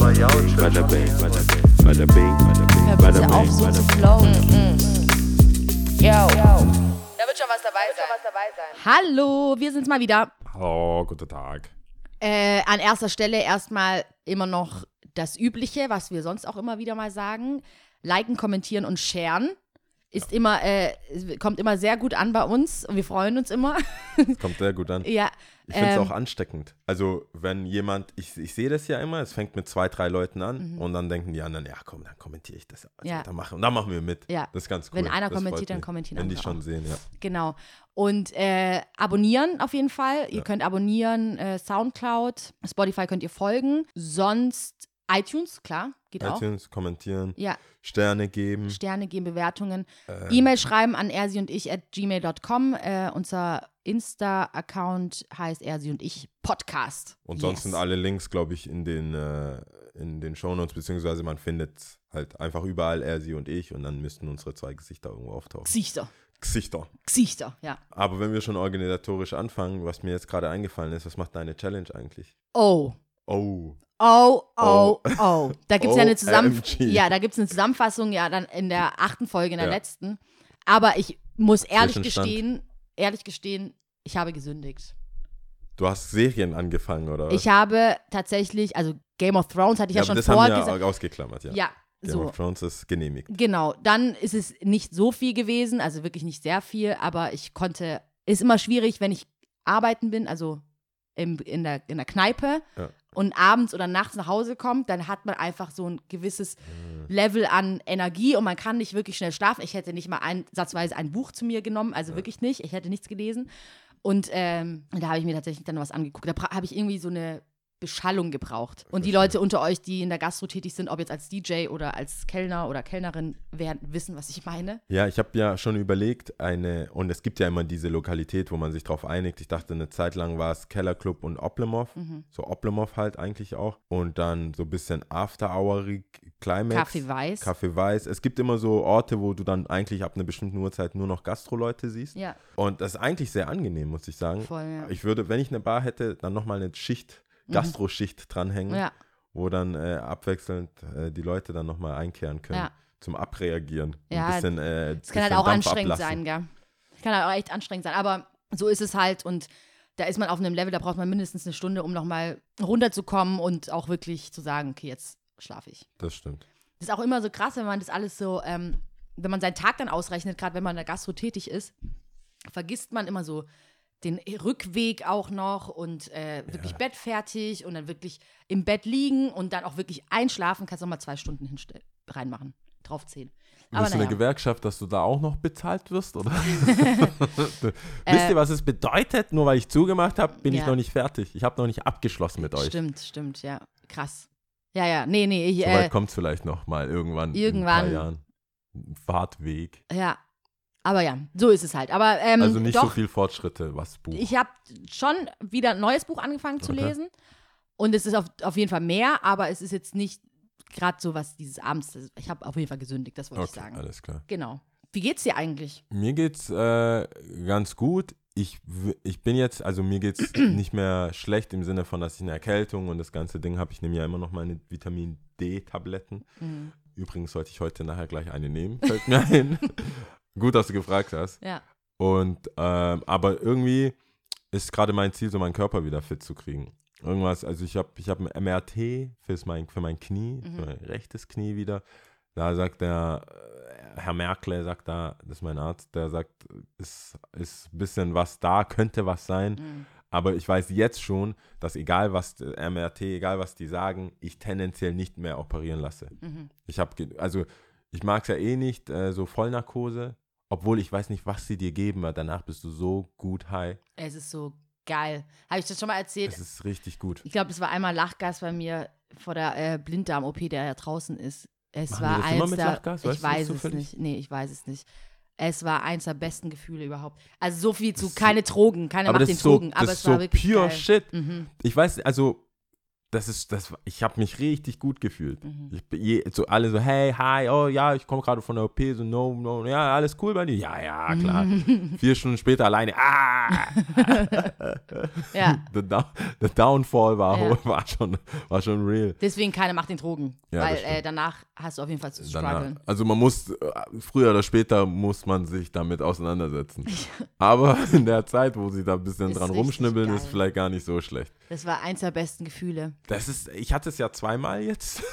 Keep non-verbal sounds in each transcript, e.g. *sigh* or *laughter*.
Bada bing, bada bing, bada bing, auf, bing, so zu flowen. Yo. Da wird schon was dabei sein. Hallo, wir sind's mal wieder. Oh, guten Tag. Äh, an erster Stelle erstmal immer noch das Übliche, was wir sonst auch immer wieder mal sagen. Liken, kommentieren und sharen. Ist immer, äh, kommt immer sehr gut an bei uns und wir freuen uns immer. *laughs* Kommt sehr gut an. ja. Ich finde es ähm, auch ansteckend. Also, wenn jemand, ich, ich sehe das ja immer, es fängt mit zwei, drei Leuten an und dann denken die anderen, ja komm, dann kommentiere ich das. Also, Mhm. Ja. dann machen, und dann machen wir mit. Ja. Das ist ganz cool. Wenn einer das kommentiert, dann kommentieren Wenn die andere schon auch. sehen, ja. Genau. Und äh, abonnieren auf jeden Fall. Ihr Ja. könnt abonnieren, äh, Soundcloud, Spotify könnt ihr folgen. Sonst iTunes, klar, geht auch. iTunes, kommentieren, Ja, Sterne geben. Sterne geben, Bewertungen. äh, E-Mail schreiben an ersi und ich at gmail.com. Äh, unser Insta-Account heißt ersi und ich Podcast. Und sonst Yes. sind alle Links, glaube ich, in den, äh, in den Shownotes, beziehungsweise man findet halt einfach überall er, sie und ich und dann müssten unsere zwei Gesichter irgendwo auftauchen. Gesichter. Gesichter. Gesichter, ja. Aber wenn wir schon organisatorisch anfangen, was mir jetzt gerade eingefallen ist, was macht deine Challenge eigentlich? Oh. Oh. Oh, oh, Oh. oh. Da gibt es ja eine Zusammenfassung. OMG. Ja, da gibt es eine Zusammenfassung, ja, dann in der achten Folge, in der Ja. letzten. Aber ich muss ehrlich gestehen, ehrlich gestehen, ich habe gesündigt. Du hast Serien angefangen, oder? was? Ich habe tatsächlich, also Game of Thrones hatte ich ja, aber schon das vorher haben wir ja ausgeklammert, ja. Ja, Game so. of Thrones ist genehmigt. Genau, dann ist es nicht so viel gewesen, also wirklich nicht sehr viel, aber ich konnte, ist immer schwierig, wenn ich arbeiten bin, also im, in, der, in der Kneipe Ja. Und abends oder nachts nach Hause kommt, dann hat man einfach so ein gewisses. Level an Energie und man kann nicht wirklich schnell schlafen. Ich hätte nicht mal einsatzweise ein Buch zu mir genommen, also wirklich nicht, ich hätte nichts gelesen. Und ähm, da habe ich mir tatsächlich dann was angeguckt. Da habe ich irgendwie so eine Beschallung gebraucht. Und die Leute unter euch, die in der Gastro tätig sind, ob jetzt als DJ oder als Kellner oder Kellnerin, werden wissen, was ich meine. Ja, ich habe ja schon überlegt, eine, und es gibt ja immer diese Lokalität, wo man sich drauf einigt. Ich dachte, eine Zeit lang war es Kellerclub und Oplemov. Mhm. So Oplemov halt eigentlich auch. Und dann so ein bisschen After-Hourig Climax. Kaffee Weiß. Kaffee Weiß. Es gibt immer so Orte, wo du dann eigentlich ab einer bestimmten Uhrzeit nur noch Gastro-Leute siehst. Ja, Und das ist eigentlich sehr angenehm, muss ich sagen. voll, ja. Ich würde, wenn ich eine Bar hätte, dann nochmal eine Schicht, Gastro-Schicht dranhängen, Mhm. Ja, wo dann äh, abwechselnd äh, die Leute dann nochmal einkehren können. Ja. Zum Abreagieren. Ja, Ein bisschen, äh, es kann halt auch anstrengend sein, gell? Kann halt auch echt anstrengend sein. Aber so ist es halt und da ist man auf einem Level, da braucht man mindestens eine Stunde, um nochmal runterzukommen und auch wirklich zu sagen, okay, jetzt schlafe ich. Das stimmt. Das ist auch immer so krass, wenn man das alles so, ähm, wenn man seinen Tag dann ausrechnet, gerade wenn man in der Gastro tätig ist, vergisst man immer so den Rückweg auch noch und äh, wirklich bettfertig und dann wirklich im Bett liegen und dann auch wirklich einschlafen, kannst du nochmal zwei Stunden reinmachen, draufzählen. Aber Bist du eine naja. Gewerkschaft, dass du da auch noch bezahlt wirst? Oder? *laughs* *laughs* Wisst ihr, was es bedeutet? Nur weil ich zugemacht habe, bin ich ja. noch nicht fertig. Ich habe noch nicht abgeschlossen mit euch. Stimmt, stimmt, ja. Krass. Ja, ja, nee, nee, ich, Soweit äh, kommt es vielleicht noch mal irgendwann. irgendwann. In ein paar Jahren. Fahrtweg. ja. Aber ja, so ist es halt. Aber ähm, Also nicht doch, so viel Fortschritte, was Buch. Ich habe schon wieder ein neues Buch angefangen zu Okay. lesen. Und es ist auf, auf jeden Fall mehr, aber es ist jetzt nicht gerade so was dieses Abends. Ich habe auf jeden Fall gesündigt, das wollte ich okay, sagen. alles klar. Genau. Wie geht's dir eigentlich? Mir geht's äh, ganz gut. Ich, ich bin jetzt, also mir geht's *clears throat* nicht mehr schlecht im Sinne von, dass ich eine Erkältung und das ganze Ding habe. Ich nehme ja immer noch meine Vitamin D-Tabletten. Mhm. Übrigens sollte ich heute nachher gleich eine nehmen, fällt mir *laughs* ein. Gut, dass du gefragt hast. Ja. Und ähm, aber irgendwie ist gerade mein Ziel, so meinen Körper wieder fit zu kriegen. Irgendwas, also ich habe ich hab ein MRT fürs mein, für mein Knie, Mhm. für mein rechtes Knie wieder. Da sagt der äh, Herr Merkle, sagt da, das ist mein Arzt, der sagt, ist, ist ein bisschen was da, könnte was sein. Mhm. Aber ich weiß jetzt schon, dass egal was äh, MRT, egal was die sagen, ich tendenziell nicht mehr operieren lasse. Mhm. Ich habe, also ich mag es ja eh nicht, äh, so Vollnarkose, obwohl ich weiß nicht, was sie dir geben, weil danach bist du so gut high. Es ist so geil. Habe ich das schon mal erzählt? Es ist richtig gut. Ich glaube, das war einmal Lachgas bei mir vor der äh, Blinddarm-OP, der ja draußen ist. Es Machen war das eins mit der, Lachgas? Weißt ich weiß es zufällig? nicht. Nee, ich weiß es nicht. Es war eins der besten Gefühle überhaupt. Also so viel zu Das keine Drogen, keine macht den so, Drogen, aber das es ist war so wirklich pure geil. shit. Mhm. Ich weiß, also das ist, das, ich habe mich richtig gut gefühlt. Mhm. Ich, so alle so, hey, hi, oh ja, ich komme gerade von der OP, so no, no, ja, alles cool bei dir? Ja, ja, klar. *laughs* Vier Stunden später alleine, ah! *laughs* Ja, the, down, the Downfall war, Ja. *laughs* war, schon, war schon real. deswegen keine Macht den Drogen. Ja, weil äh, danach hast du auf jeden Fall zu Danach, strugglen. also man muss, äh, früher oder später muss man sich damit auseinandersetzen. Aber in der Zeit, wo sie da ein bisschen Ist dran rumschnibbeln, ist geil. vielleicht gar nicht so schlecht. Das war eins der besten Gefühle. Das ist, ich hatte es ja zweimal jetzt. *laughs*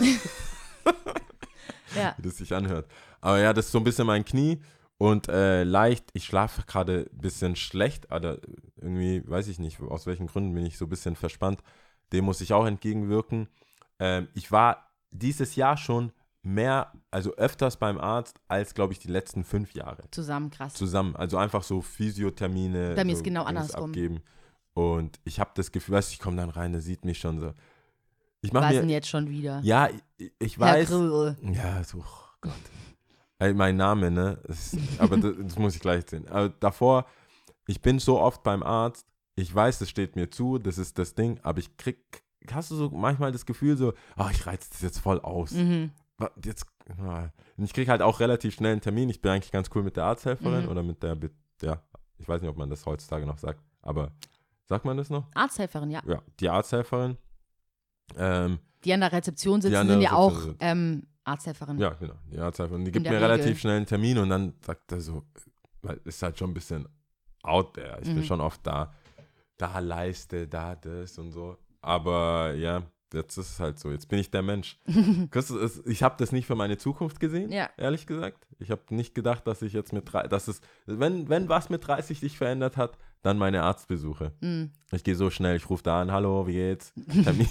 Ja. *laughs* wie das sich anhört. Aber ja, das ist so ein bisschen mein Knie und äh, leicht, ich schlafe gerade ein bisschen schlecht, aber irgendwie, weiß ich nicht, aus welchen Gründen bin ich so ein bisschen verspannt. Dem muss ich auch entgegenwirken. Ähm, ich war dieses Jahr schon mehr, also öfters beim Arzt als, glaube ich, die letzten fünf Jahre Zusammen, krass. zusammen. Also einfach so Physiothermine. Bei mir so ist genau andersrum. Abgeben. Und ich habe das Gefühl, weißt du, ich komme dann rein, der sieht mich schon so. Ich mache Was mir, denn jetzt schon wieder? ja, ich, ich weiß, ja, so, oh Gott. Ey, mein Name, ne? Ist, aber das, das muss ich gleich sehen. Aber davor, ich bin so oft beim Arzt, ich weiß, das steht mir zu, das ist das Ding, aber ich krieg, hast du so manchmal das Gefühl so, ach, ich reiz das jetzt voll aus. Mhm. Jetzt, ah. und ich krieg halt auch relativ schnell einen Termin. Ich bin eigentlich ganz cool mit der Arzthelferin Mhm. oder mit der, ja, ich weiß nicht, ob man das heutzutage noch sagt, aber sagt man das noch? Arzthelferin, ja. Ja, die Arzthelferin. Ähm, Die an der Rezeption sitzen, der sind ja auch ähm, Arzthelferin. Ja, genau. Die Arzthelferin. Die gibt mir Regel. relativ schnell einen Termin und dann sagt er so, weil ist halt schon ein bisschen out there. Ich bin Mhm. schon oft da, da Leiste, da das und so. Aber ja, jetzt ist es halt so. Jetzt bin ich der Mensch. *laughs* Ich habe das nicht für meine Zukunft gesehen, Ja. ehrlich gesagt. Ich habe nicht gedacht, dass ich jetzt mit drei, dass es, wenn, wenn was mit 30 sich verändert hat, dann meine Arztbesuche. Mhm. Ich gehe so schnell, ich rufe da an, hallo, wie geht's? *laughs* Termin.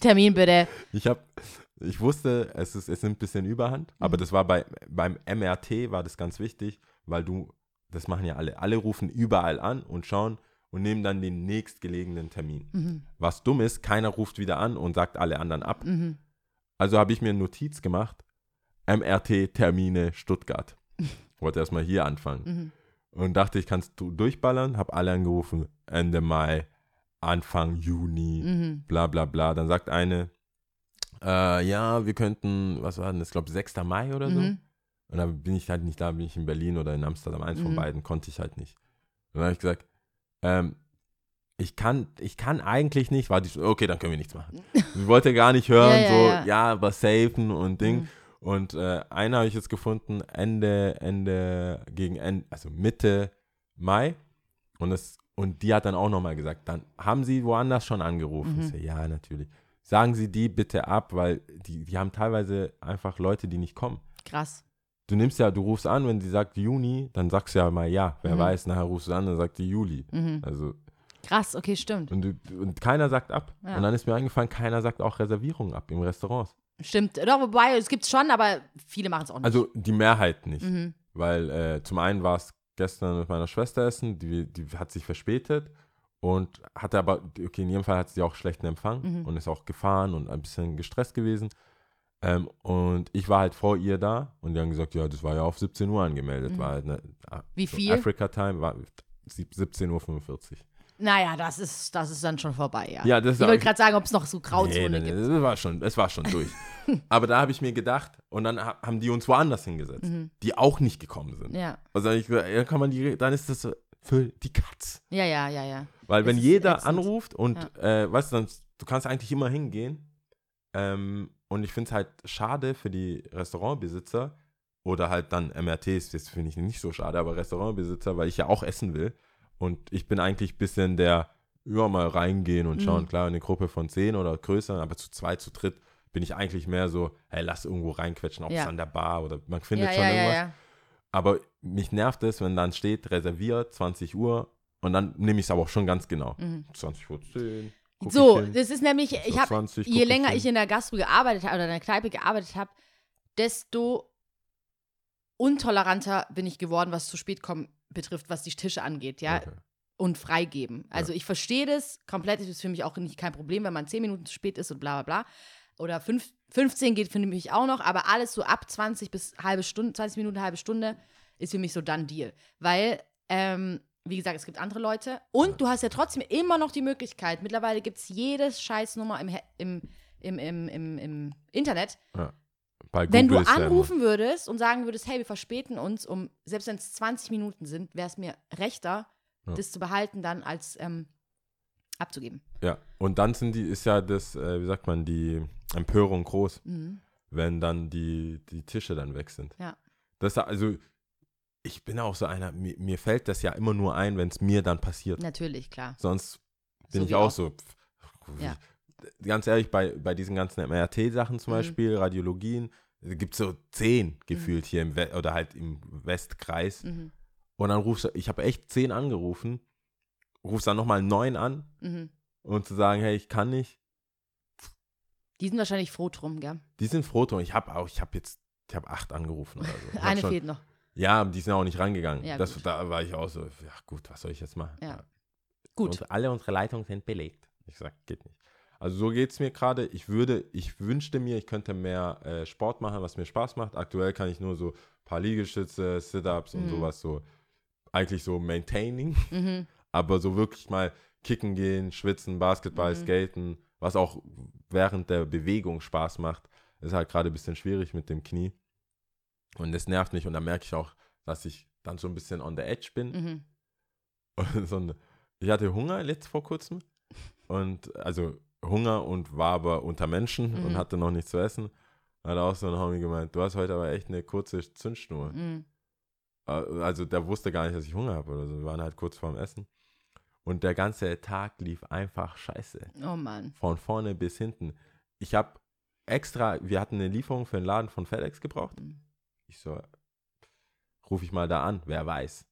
Termin bitte. Ich habe, ich wusste, es, ist, es nimmt ein bisschen Überhand, aber das war bei, beim MRT war das ganz wichtig, weil du, das machen ja alle, alle rufen überall an und schauen und nehmen dann den nächstgelegenen Termin. Mhm. Was dumm ist, keiner ruft wieder an und sagt alle anderen ab. Mhm. Also habe ich mir eine Notiz gemacht, MRT-Termine Stuttgart. *laughs* Wollte erstmal hier anfangen. Mhm. Und dachte, ich kann es durchballern, habe alle angerufen, Ende Mai, Anfang Juni Mhm. bla bla bla. Dann sagt eine, äh, ja, wir könnten, was war denn das, ich glaube 6. Mai oder so. Mhm. Und dann bin ich halt nicht da, bin ich in Berlin oder in Amsterdam, eins von Mhm. beiden, konnte ich halt nicht. Und dann habe ich gesagt, ähm, ich kann, ich kann eigentlich nicht, war die so, okay, dann können wir nichts machen. *laughs* Ich wollte gar nicht hören, Ja, ja, so, ja. ja, aber safen und Ding. Und äh, eine habe ich jetzt gefunden, Ende, Ende, gegen Ende, also Mitte Mai. Und, das, und die hat dann auch nochmal gesagt, dann haben sie woanders schon angerufen. Mhm. Ich so, ja, natürlich. Sagen Sie die bitte ab, weil die, die haben teilweise einfach Leute, die nicht kommen. Krass. Du nimmst ja, du rufst an, wenn sie sagt Juni, dann sagst du ja mal ja. Wer Mhm. weiß, nachher rufst du an, dann sagt sie Juli. Mhm. Also, Krass, okay, stimmt. und, du, und keiner sagt ab. Ja. Und dann ist mir eingefallen, keiner sagt auch Reservierungen ab im Restaurants. Stimmt. Doch, wobei, es gibt's schon, aber viele machen es auch nicht. Also die Mehrheit nicht. Mhm. Weil äh, zum einen war es gestern mit meiner Schwester essen, die, die hat sich verspätet und hatte aber, okay, in jedem Fall hat sie auch schlechten Empfang Mhm. und ist auch gefahren und ein bisschen gestresst gewesen. Ähm, und ich war halt vor ihr da und die haben gesagt, ja, das war ja auf 17 Uhr angemeldet. Mhm. War halt, ne, Wie so viel? Africa Time war sieb- 17.45 Uhr. Naja, das ist, das ist dann schon vorbei, ja. Ja, das ich wollte gerade sagen, ob es noch so Grauzone nee, nee, gibt. das war schon, es war schon durch. *laughs* aber da habe ich mir gedacht, und dann ha- haben die uns woanders hingesetzt, Mhm. die auch nicht gekommen sind. Ja. Also dann ich ja, kann man die, dann ist das so für die Katz. ja, ja, ja, ja. Weil wenn jeder anruft und, äh, weißt du, dann, du kannst eigentlich immer hingehen. Ähm, und ich finde es halt schade für die Restaurantbesitzer oder halt dann MRTs, das finde ich nicht so schade, aber Restaurantbesitzer, weil ich ja auch essen will. Und ich bin eigentlich ein bisschen der, ja, mal reingehen und schauen. Mhm. Klar, eine Gruppe von zehn oder größer, aber zu zweit, zu dritt bin ich eigentlich mehr so, hey, lass irgendwo reinquetschen, ob es Ja. an der Bar oder man findet Ja, schon ja, irgendwas. ja. Aber mich nervt es, wenn dann steht, reserviert, 20 Uhr. Und dann nehme ich es aber auch schon ganz genau. Mhm. 20 Uhr 10. guck So, ich das ist nämlich, ich habe, 20 je länger hin. ich in der Gastro gearbeitet habe oder in der Kneipe gearbeitet habe, desto untoleranter bin ich geworden, was zu spät kommen betrifft, was die Tische angeht, ja, Okay. und freigeben. Also ich verstehe das komplett, das ist für mich auch nicht kein Problem, wenn man 10 Minuten zu spät ist und bla bla bla. Oder fünf, 15 geht für mich auch noch, aber alles so ab 20 bis halbe Stunde, 20 Minuten, halbe Stunde ist für mich so dann Deal. Weil ähm, wie gesagt, es gibt andere Leute. Und du hast ja trotzdem immer noch die Möglichkeit, mittlerweile gibt es jedes Scheißnummer im, im, im, im, im, im Internet. Bei Wenn du ja anrufen würdest und sagen würdest, hey, wir verspäten uns um, selbst wenn es 20 Minuten sind, wäre es mir rechter, Ja. das zu behalten, dann als ähm, abzugeben. Ja, und dann sind die, ist ja das, äh, wie sagt man, die Empörung groß, Mhm. wenn dann die, die Tische dann weg sind. Ja. Das, also, ich bin auch so einer, mir, mir fällt das ja immer nur ein, wenn es mir dann passiert. Natürlich, klar. Sonst bin So ich auch, auch. so. pff, Ja. Ganz ehrlich, bei, bei diesen ganzen MRT-Sachen zum Mhm. Beispiel, Radiologien, gibt es so zehn gefühlt hier im We oder halt im Westkreis. Mhm. Und dann rufst du, ich habe echt zehn angerufen, rufst dann nochmal neun an Mhm. und zu sagen, hey, ich kann nicht. Die sind wahrscheinlich froh drum, gell? Die sind froh drum. Ich habe auch, ich habe jetzt, ich habe acht angerufen oder so. *laughs* Eine schon, fehlt noch. Ja, die sind auch nicht rangegangen. Ja, das, gut. da war ich auch so, ja gut, was soll ich jetzt machen? Ja. Gut. Und alle unsere Leitungen sind belegt. Ich sag, geht nicht. Also so geht es mir gerade. Ich würde, ich wünschte mir, ich könnte mehr äh, Sport machen, was mir Spaß macht. Aktuell kann ich nur so ein paar Liegestütze, Sit-Ups und Mhm. sowas so, eigentlich so maintaining. Mhm. *laughs* Aber so wirklich mal kicken gehen, schwitzen, Basketball, Mhm. skaten, was auch während der Bewegung Spaß macht, ist halt gerade ein bisschen schwierig mit dem Knie. Und das nervt mich und dann merke ich auch, dass ich dann so ein bisschen on the edge bin. Mhm. *laughs* Und so ein, ich hatte Hunger letzt vor kurzem *laughs* und also Hunger und war aber unter Menschen und Mhm. hatte noch nichts zu essen. Hat auch so ein Homie gemeint, du hast heute aber echt eine kurze Zündschnur. Mhm. Äh, Also der wusste gar nicht, dass ich Hunger habe oder so. Wir waren halt kurz vorm Essen. Und der ganze Tag lief einfach scheiße. Oh Mann. Von vorne bis hinten. Ich habe extra, wir hatten eine Lieferung für einen Laden von FedEx gebraucht. Mhm. Ich so, rufe ich mal da an, wer weiß.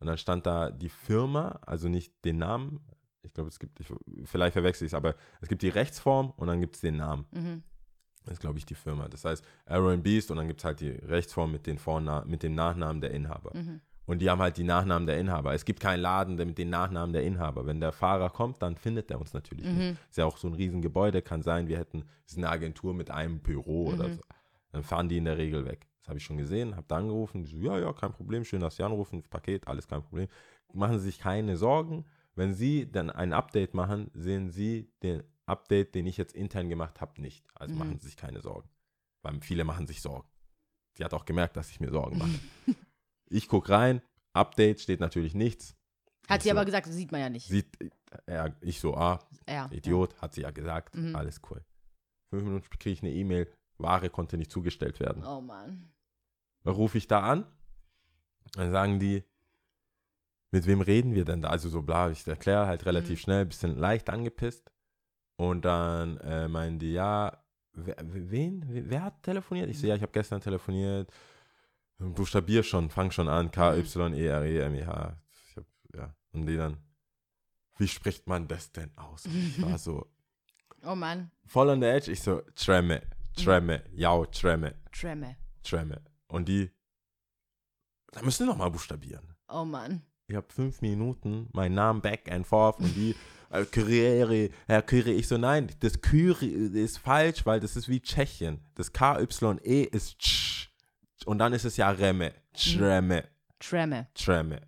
Und dann stand da die Firma, also nicht den Namen. Ich glaube, es gibt, ich, vielleicht verwechsel ich es, aber es gibt die Rechtsform und dann gibt es den Namen. Mhm. Das ist, glaube ich, die Firma. Das heißt Arrow and Beast und dann gibt es halt die Rechtsform mit, den Vorna mit dem Nachnamen der Inhaber. Mhm. Und die haben halt die Nachnamen der Inhaber. Es gibt keinen Laden mit den Nachnamen der Inhaber. Wenn der Fahrer kommt, dann findet er uns natürlich nicht. Mhm. Ist ja auch so ein Riesengebäude, kann sein, wir hätten, es ist eine Agentur mit einem Büro oder Mhm. so. Dann fahren die in der Regel weg. Das habe ich schon gesehen, habe da angerufen. So, ja, ja, kein Problem, schön, dass Sie anrufen, Paket, alles kein Problem. Machen Sie sich keine Sorgen. Wenn Sie dann ein Update machen, sehen Sie den Update, den ich jetzt intern gemacht habe, nicht. Also Mhm. machen Sie sich keine Sorgen. Weil viele machen sich Sorgen. Die hat auch gemerkt, dass ich mir Sorgen mache. *laughs* ich gucke rein, Update steht natürlich nichts. Hat Ich sie so, aber gesagt, sieht man ja nicht. Sieht, äh, ich so, ah, ja. Idiot, hat sie ja gesagt, Mhm. alles cool. Fünf Minuten kriege ich eine E-Mail, Ware konnte nicht zugestellt werden. Oh Mann. Dann rufe ich da an, dann sagen die, mit wem reden wir denn da? Also so bla, ich erkläre halt relativ Mhm. schnell, bisschen leicht angepisst. Und dann äh, meinen die, ja, wer, wen? Wer, hat telefoniert? Ich so, ja, ich habe gestern telefoniert. Buchstabier schon, fang schon an, K, Y, E, R, E, M, E, H. Ich hab, ja. Und die dann, wie spricht man das denn aus? Ich war so, *laughs* Oh Mann. voll on the edge. Ich so, Tremme, Tremme, ja, Tremme, Tremme. Tremme. Und die, da müssen wir nochmal buchstabieren. Oh Mann. Ich habe fünf Minuten meinen Namen back and forth und die, äh, Kyrie, Herr Kyrie, ich so, nein, das Kyrie ist falsch, weil das ist wie Tschechien. Das K-Y-E ist Tsch. Und dann ist es ja Remme, Tremme, Tremme. Tremme.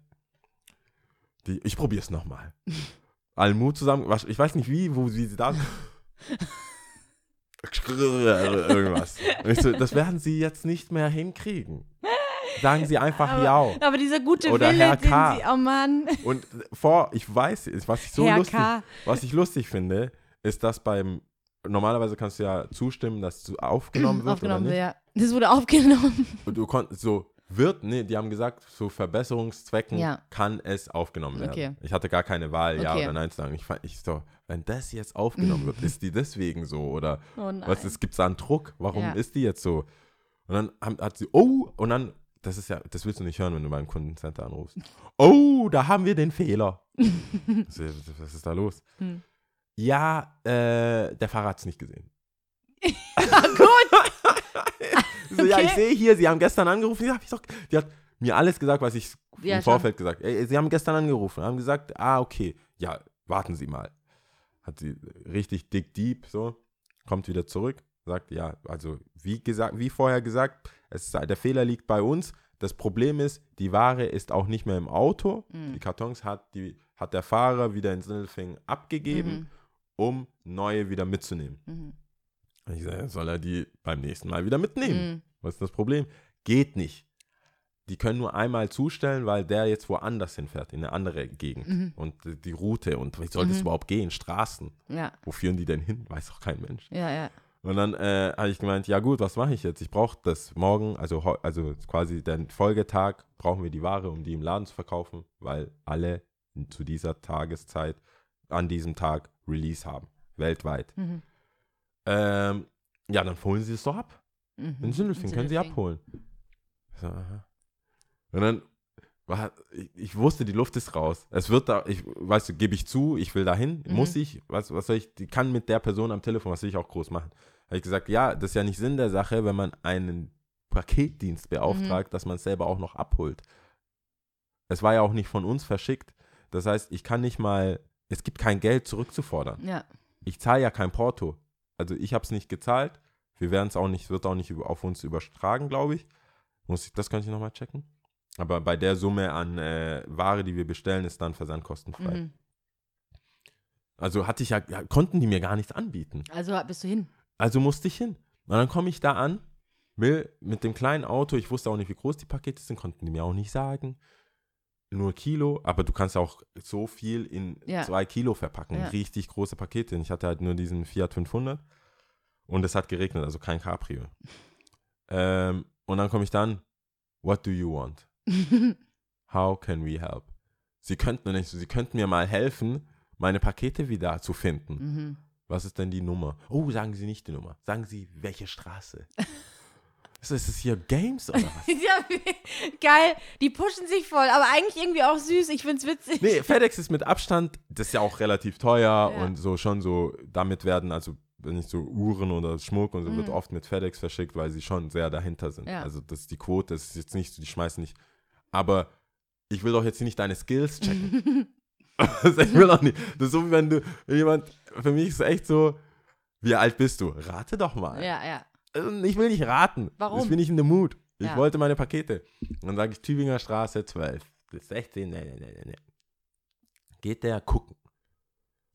Die, ich probiere es nochmal. *laughs* Almut zusammen, was- ich weiß nicht wie, wo sie da. *laughs* Irgendwas. So, das werden sie jetzt nicht mehr hinkriegen. Sagen sie einfach Aber- ja. Aber dieser gute Oder Wille, Herr K. sie. Oh Mann. Und vor, ich weiß, was ich so Herr lustig, K. was ich lustig finde, ist, dass beim normalerweise kannst du ja zustimmen, dass du aufgenommen *clears throat* wird Aufgenommen, oder nicht. ja. Das wurde aufgenommen. Und du konntest so wird, nee, die haben gesagt, zu Verbesserungszwecken Ja. kann es aufgenommen werden. Okay. Ich hatte gar keine Wahl, ja Okay. oder nein zu sagen. Ich fand, ich so, wenn das jetzt aufgenommen wird, *laughs* ist die deswegen so oder Oh was ist, gibt es da einen Druck? Warum Ja. ist die jetzt so? Und dann haben, hat sie, oh, und dann, das ist ja, das willst du nicht hören, wenn du beim Kundencenter anrufst. Oh, da haben wir den Fehler. *laughs* Was ist da los? Hm. Ja, äh, der Fahrer hat es nicht gesehen. *laughs* Gut. *laughs* So, Ja, ich Okay. sehe hier, Sie haben gestern angerufen. Ja, hab ich doch, die hat mir alles gesagt, was ich Ja, im schon. Vorfeld gesagt habe. Sie haben gestern angerufen, haben gesagt, ah, okay, ja, warten Sie mal. Hat sie richtig dick deep so, kommt wieder zurück, sagt, ja, also wie gesagt, wie vorher gesagt, es, der Fehler liegt bei uns, Das Problem ist, die Ware ist auch nicht mehr im Auto. Mhm. Die Kartons hat, die, hat der Fahrer wieder in Sindelfingen abgegeben, Mhm. um neue wieder mitzunehmen. Mhm. Ich sage, soll er die beim nächsten Mal wieder mitnehmen? Mhm. Was ist das Problem? Geht nicht. Die können nur einmal zustellen, weil der jetzt woanders hinfährt, in eine andere Gegend. Mhm. Und die- Route und wie soll das Mhm. überhaupt gehen? Straßen. Ja, Wo führen die denn hin? Weiß doch kein Mensch. ja, ja. Und dann äh, habe ich gemeint, ja gut, was mache ich jetzt? Ich brauche das morgen, also, also quasi den Folgetag, brauchen wir die Ware, um die im Laden zu verkaufen, weil alle zu dieser Tageszeit an diesem Tag Release haben, weltweit. Mhm. Ähm, ja, dann holen Sie es doch ab. Mhm. In Sindelfingen können Sie abholen. So. Und dann war, ich, ich wusste, die Luft ist raus. Es wird da, ich, weißt du, gebe ich zu, ich will dahin, Mhm. muss ich, was, was soll ich, die kann mit der Person am Telefon, was will ich auch groß machen? Habe ich gesagt, ja, das ist ja nicht Sinn der Sache, wenn man einen Paketdienst beauftragt, dass man es selber auch noch abholt. Es war ja auch nicht von uns verschickt. Das heißt, ich kann nicht mal, es gibt kein Geld zurückzufordern Ja, ich zahle ja kein Porto. Also ich habe es nicht gezahlt. Wir werden es auch nicht, wird auch nicht auf uns übertragen, glaube ich. Muss ich, das könnte ich nochmal checken. Aber bei der Summe an äh, Ware, die wir bestellen, ist dann versandkostenfrei. mhm. Also hatte ich ja, ja, konnten die mir gar nichts anbieten. Also bist du hin. Also musste ich hin. Und dann komme ich da an, will mit dem kleinen Auto, ich wusste auch nicht, wie groß die Pakete sind, konnten die mir auch nicht sagen. Nur Kilo, aber du kannst auch so viel in Ja. zwei Kilo verpacken. Ja. Richtig große Pakete. Und ich hatte halt nur diesen Fiat 500 und es hat geregnet, also kein Cabrio. *laughs* ähm, und dann komme ich dann, what do you want? *laughs* How can we help? Sie könnten, nicht, sie könnten mir mal helfen, meine Pakete wieder zu finden. mhm. Was ist denn die Nummer? Oh, sagen Sie nicht die Nummer. Sagen Sie, welche Straße? *laughs* ist, das- ist das hier Games oder was? *laughs* ja, *laughs* geil. Die pushen sich voll, aber eigentlich irgendwie auch süß. Ich find's witzig. Nee, FedEx ist mit Abstand, das ist ja auch relativ teuer Ja. und so schon so, damit werden, also wenn nicht so Uhren oder Schmuck und so, wird Mhm. oft mit FedEx verschickt, weil sie schon sehr dahinter sind. Ja. Also das ist die Quote, das ist jetzt nicht so, die schmeißen nicht. Aber ich will doch jetzt nicht deine Skills checken. *laughs* Also ich will doch nicht. Das ist so, wie wenn du jemand, für mich ist es echt so, wie alt bist du? Rate doch mal. ja, ja. Also, Ich will nicht raten. Warum? Ich bin nicht in dem Mut. Ich Ja. wollte meine Pakete. Und dann sage ich Tübinger Straße 12. Bis 16. Nee, nee, nee, nee. Geht der gucken.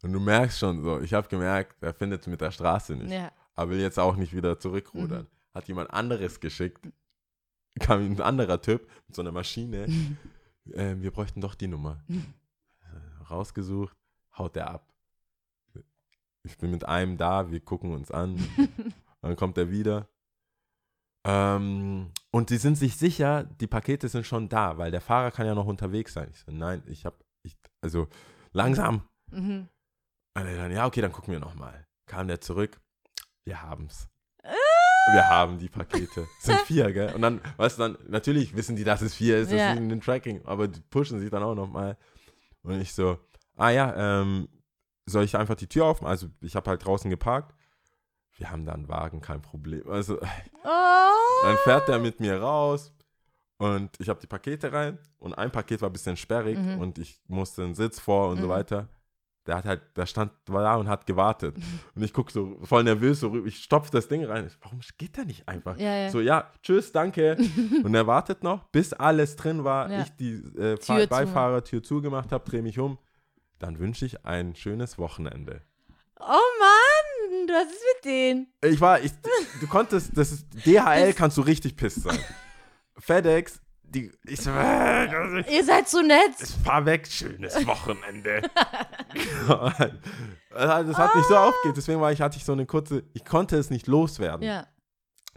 Und du merkst schon so, ich habe gemerkt, er findet es mit der Straße nicht. Ja. Aber will jetzt auch nicht wieder zurückrudern. Hat jemand anderes geschickt. Kam ein anderer Typ mit so einer Maschine. *laughs* ähm, wir bräuchten doch die Nummer. Rausgesucht, haut der ab. Ich bin mit einem da, wir gucken uns an. *laughs* Dann kommt er wieder. Ähm, und die sind sich sicher, die Pakete sind schon da, weil der Fahrer kann ja noch unterwegs sein. Ich so, nein, ich habe, ich, also langsam. Mhm. Und er dann, ja, okay, dann gucken wir nochmal. Kam der zurück, wir haben's. Ah! Wir haben die Pakete. Es sind vier, gell? Und dann, weißt du, dann, natürlich wissen die, dass es vier ist, das Ja. ist in den Tracking, aber die pushen sich dann auch nochmal. Und ich so, ah ja, ähm, soll ich einfach die Tür aufmachen? Also, ich habe halt draußen geparkt. Wir haben da einen Wagen, kein Problem. Also, Oh. dann fährt der mit mir raus und ich habe die Pakete rein und ein Paket war ein bisschen sperrig Mhm. und ich musste einen Sitz vor und so Mhm. weiter. Der hat halt, der stand war da und hat gewartet. *laughs* Und ich gucke so voll nervös so rüber, ich stopfe das Ding rein. Ich, Warum geht der nicht einfach? Ja, ja. So, ja, tschüss, danke. *laughs* und er wartet noch, bis alles drin war, Ja. ich die äh, Tür zu. Beifahrertür zugemacht habe, drehe mich um. Dann wünsche ich ein schönes Wochenende. Oh Mann, was ist mit denen? Ich war, ich, du konntest, das ist, DHL Das- kannst du richtig pisst sein. *laughs* FedEx, die, ich äh, Ihr seid so nett. fahr weg, schönes Wochenende. *laughs* das hat mich so aufgeht, deswegen war ich, hatte ich so eine kurze, ich konnte es nicht loswerden. Ja,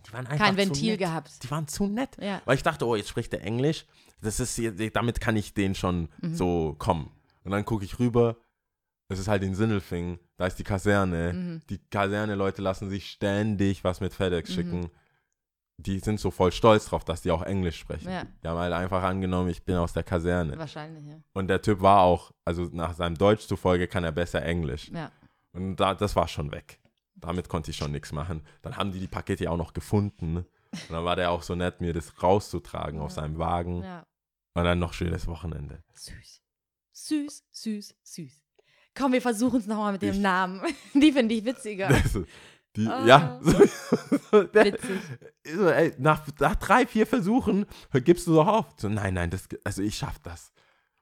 Die waren einfach kein Ventil gehabt. Die waren zu nett. Ja. Weil ich dachte, oh, jetzt spricht er Englisch. Das ist, damit kann ich den schon Mhm. so kommen. Und dann gucke ich rüber. Es ist halt in Sindelfingen. Da ist die Kaserne. Mhm. Die Kaserne-Leute lassen sich ständig was mit FedEx Mhm. schicken. Die sind so voll stolz drauf, dass die auch Englisch sprechen. Ja. Die haben halt einfach angenommen, ich bin aus der Kaserne. Wahrscheinlich, ja. Und der Typ war auch, also nach seinem Deutsch zufolge kann er besser Englisch. Ja. Und da, das war schon weg. Damit konnte ich schon nichts machen. Dann haben die die Pakete ja auch noch gefunden. Und dann war der auch so nett, mir das rauszutragen auf Ja. seinem Wagen. ja. Und dann noch schönes Wochenende. Süß. Süß, süß, süß. Komm, wir versuchen es nochmal mit dem Ich- Namen. *laughs* Die finde ich witziger. Die, Ah. ja, *laughs* so, der, Witzig. so, ey, nach, nach drei, vier Versuchen gibst du doch auf. So, nein, nein, das, also ich schaff das.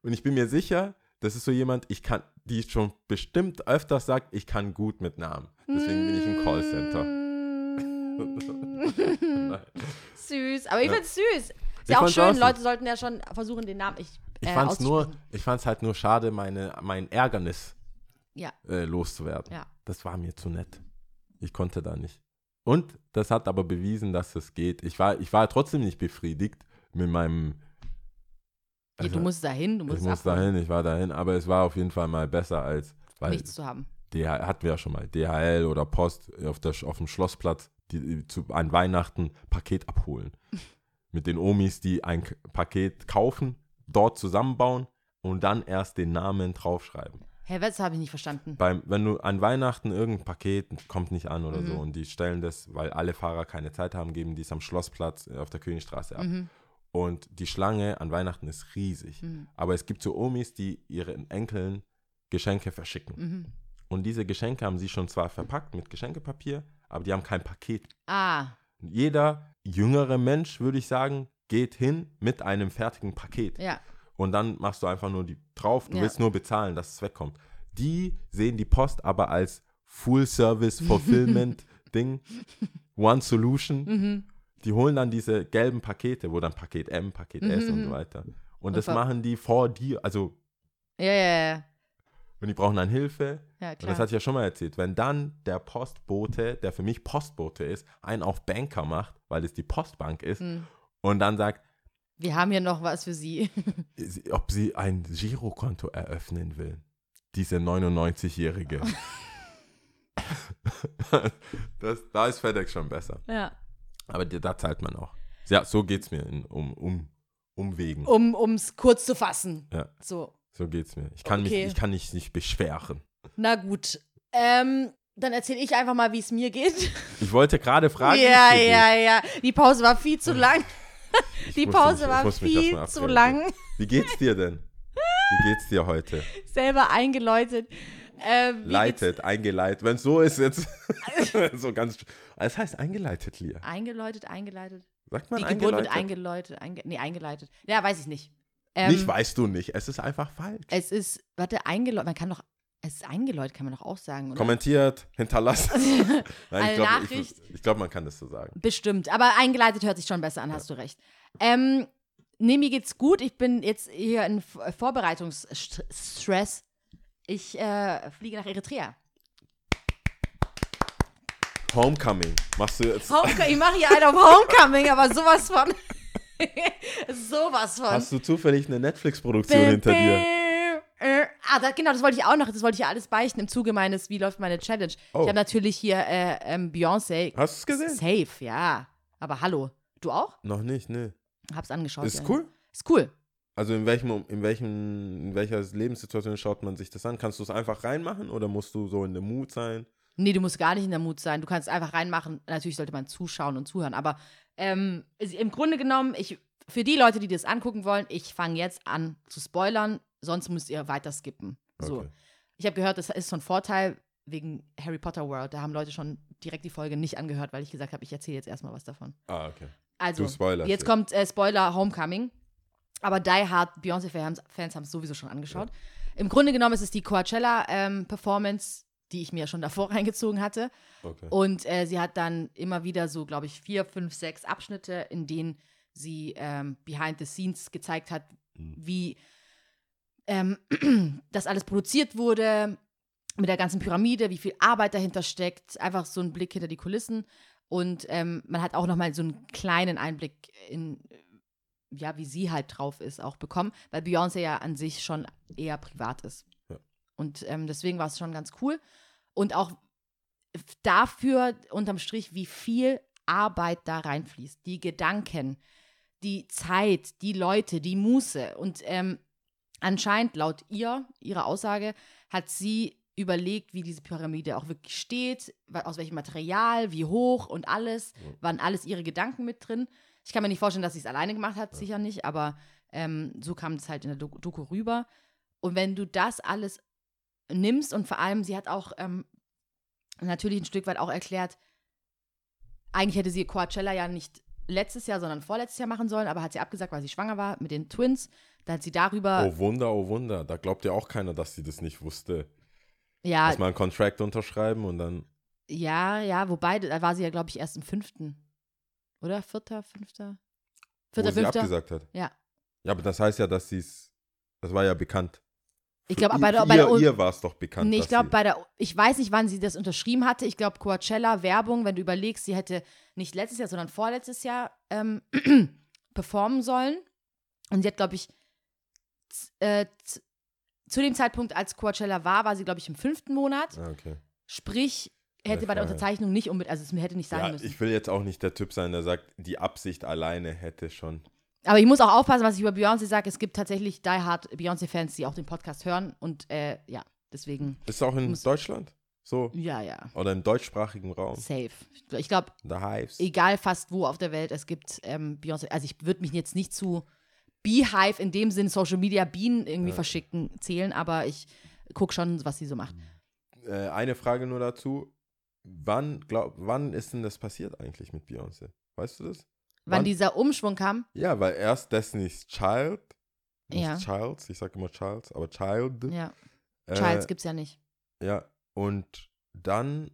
Und ich bin mir sicher, das ist so jemand, ich kann, die schon bestimmt öfters sagt, ich kann gut mit Namen. Deswegen bin ich im Callcenter. Mm. *laughs* süß, aber ich Ja. find's süß. Ist Ich ja auch schön. Leute sollten ja schon versuchen, den Namen ich, Ich äh, fand's nur, ich fand's halt nur schade, meine, mein Ärgernis Ja, äh, loszuwerden. ja. Das war mir zu nett. Ich konnte da nicht. Und das hat aber bewiesen, dass es geht. Ich war, ich war trotzdem nicht befriedigt mit meinem. ja. Du musst dahin, du musst Also ich muss dahin, ich war dahin, aber es war auf jeden Fall mal besser als, nichts zu haben. DH, hatten wir ja schon mal, DHL oder Post auf, der, auf dem Schlossplatz, die zu, an Weihnachten Paket abholen. *laughs* Mit den Omis, die ein Paket kaufen, dort zusammenbauen und dann erst den Namen draufschreiben. Hä, das habe ich nicht verstanden. Beim, wenn du an Weihnachten irgendein Paket kommt nicht an oder so Mhm. und die stellen das, weil alle Fahrer keine Zeit haben, geben die es am Schlossplatz äh, auf der Königstraße ab. Mhm. Und die Schlange an Weihnachten ist riesig. Mhm. Aber es gibt so Omis, die ihren Enkeln Geschenke verschicken. Mhm. Und diese Geschenke haben sie schon zwar verpackt mit Geschenkepapier, aber die haben kein Paket. Ah, Jeder jüngere Mensch, würde ich sagen, geht hin mit einem fertigen Paket. ja. Und dann machst du einfach nur die drauf. Du Ja. willst nur bezahlen, dass es wegkommt. Die sehen die Post aber als Full-Service-Fulfillment-Ding. *laughs* One Solution. Mhm. Die holen dann diese gelben Pakete, wo dann Paket M, Paket S und Mhm. so weiter. Und Und das machen die vor dir. Also, Ja, ja, ja. und die brauchen dann Hilfe. Ja, Und klar. das hatte ich ja schon mal erzählt. Wenn dann der Postbote, der für mich Postbote ist, einen auf Banker macht, weil es die Postbank ist, Hm. und dann sagt, Wir haben hier noch was für *laughs* Sie. ob sie ein Girokonto eröffnen will. Diese 99-Jährige. *laughs* das, da ist FedEx schon besser. ja. Aber da zahlt man auch. Ja, so geht's mir in, um, um, Umwegen. Um es kurz zu fassen. Ja. So. So geht's mir. Ich kann, Okay. mich, ich kann mich nicht beschweren. Na gut. Ähm, dann erzähle ich einfach mal, wie es mir geht. Ich wollte gerade fragen. ja, es ja, ja. Die Pause war viel zu *laughs* lang. Die Pause war viel zu lang. Wie geht's dir denn? Wie geht's dir heute? Selber eingeläutet. Ähm, Leitet, eingeleitet. Wenn es so ist, jetzt *laughs* so ganz. Es heißt eingeleitet, Lia. Eingeläutet, eingeleitet. Sagt man Die Geburt wird eingeleitet? eingeläutet. Einge nee, eingeleitet. Ja, weiß ich nicht. Ähm, Nicht weißt du nicht. Es ist einfach falsch. Es ist, warte, eingeläutet. Man kann doch, es ist eingeläutet, kann man doch auch sagen, oder? Kommentiert, hinterlasst. *laughs* Nein, Eine ich glaube, Nachricht. ich, ich glaub, man kann das so sagen. Bestimmt. Aber eingeleitet hört sich schon besser an, hast du recht. Ähm, nee, mir geht's gut. Ich bin jetzt hier in F- Vorbereitungsstress. Ich äh, fliege nach Eritrea. Homecoming. Machst du jetzt. Homecoming, ich mache hier einen auf Homecoming, aber sowas von. *laughs* sowas von. Hast du zufällig eine Netflix-Produktion hinter dir? Äh, Ah, da, genau, das wollte ich auch noch. Das wollte ich ja alles beichten im Zuge meines Wie läuft meine Challenge. Oh. Ich habe natürlich hier äh, ähm, Beyoncé. Hast du es gesehen? Safe, ja. Aber hallo. Du auch? Noch nicht, ne. Hab's angeschaut. Ist ja. cool. Ist cool. Also in welchem, in welchem, in welcher Lebenssituation schaut man sich das an? Kannst du es einfach reinmachen oder musst du so in der Mut sein? Nee, du musst gar nicht in der Mut sein. Du kannst einfach reinmachen. Natürlich sollte man zuschauen und zuhören. Aber ähm, im Grunde genommen, ich, für die Leute, die das angucken wollen, ich fange jetzt an zu spoilern. Sonst müsst ihr weiter skippen. So. Okay. Ich habe gehört, das ist so ein Vorteil wegen Harry Potter World. Da haben Leute schon direkt die Folge nicht angehört, weil ich gesagt habe, ich erzähle jetzt erstmal was davon. Ah, okay. Also, jetzt jetzt. kommt äh, Spoiler Homecoming. Aber Die Hard Beyoncé-Fans Fans haben es sowieso schon angeschaut. Im Grunde genommen ist es die Coachella-Performance, die ich mir schon davor *laughs* reingezogen hatte. okay. Und äh, sie hat dann immer wieder so, glaube ich, vier, fünf, sechs Abschnitte, in denen sie ähm, behind the scenes gezeigt hat, Mhm. wie ähm, *clears throat* das alles produziert wurde, mit der ganzen Pyramide, wie viel Arbeit dahinter steckt, einfach so ein Blick hinter die Kulissen. Und ähm, man hat auch nochmal so einen kleinen Einblick in, ja, wie sie halt drauf ist, auch bekommen, weil Beyoncé ja an sich schon eher privat ist. Ja. Und ähm, deswegen war es schon ganz cool. Und auch dafür unterm Strich, wie viel Arbeit da reinfließt. Die Gedanken, die Zeit, die Leute, die Muße. Und ähm, anscheinend, laut ihr, ihrer Aussage, hat sie überlegt, wie diese Pyramide auch wirklich steht, aus welchem Material, wie hoch und alles. Waren alles ihre Gedanken mit drin. Ich kann mir nicht vorstellen, dass sie es alleine gemacht hat, sicher nicht, aber ähm, so kam es halt in der Doku, Doku rüber. Und wenn du das alles nimmst und vor allem, sie hat auch ähm, natürlich ein Stück weit auch erklärt, eigentlich hätte sie Coachella ja nicht letztes Jahr, sondern vorletztes Jahr machen sollen, aber hat sie abgesagt, weil sie schwanger war mit den Twins. Da hat sie darüber, Oh Wunder, oh Wunder. Da glaubt ja auch keiner, dass sie das nicht wusste. ja, Erstmal einen Contract unterschreiben und dann. ja, ja, wobei, da war sie ja, glaube ich, erst im fünften. Oder? Vierter, fünfter? Wo Vierter, sie fünfter? abgesagt hat. Ja. Ja, aber das heißt ja, dass sie es. Das war ja bekannt. Ich glaube, bei der, bei der ihr, ihr war es doch bekannt. Nee, ich glaube, sie- bei der, ich weiß nicht, wann sie das unterschrieben hatte. Ich glaube, Coachella Werbung, wenn du überlegst, sie hätte nicht letztes Jahr, sondern vorletztes Jahr ähm, *clears throat* performen sollen. Und sie hat, glaube ich, äh, zu dem Zeitpunkt, als Coachella war, war sie, glaube ich, im fünften Monat. Ah, okay. Sprich, hätte bei der. Unterzeichnung nicht unbedingt, also es hätte nicht sein Ja, müssen. ich will jetzt auch nicht der Typ sein, der sagt, die Absicht alleine hätte schon. Aber ich muss auch aufpassen, was ich über Beyoncé sage. Es gibt tatsächlich Die Hard Beyoncé-Fans, die auch den Podcast hören. Und äh, ja, deswegen, Ist es auch in Deutschland? So? ja, ja, Oder im deutschsprachigen Raum? safe. Ich glaube, egal fast wo auf der Welt, es gibt ähm, Beyoncé. Also ich würde mich jetzt nicht zu Beehive in dem Sinn Social Media Bienen irgendwie Ja. verschicken zählen, aber ich gucke schon, was sie so macht. Äh, eine Frage nur dazu. Wann, glaub, wann ist denn das passiert eigentlich mit Beyoncé? Weißt du das? Wann, Wann? dieser Umschwung kam, Ja, weil erst Destiny's Child. nicht Ja. Childs, ich sage immer Childs, aber Child. ja, äh, Childs gibt's ja nicht. Ja, und dann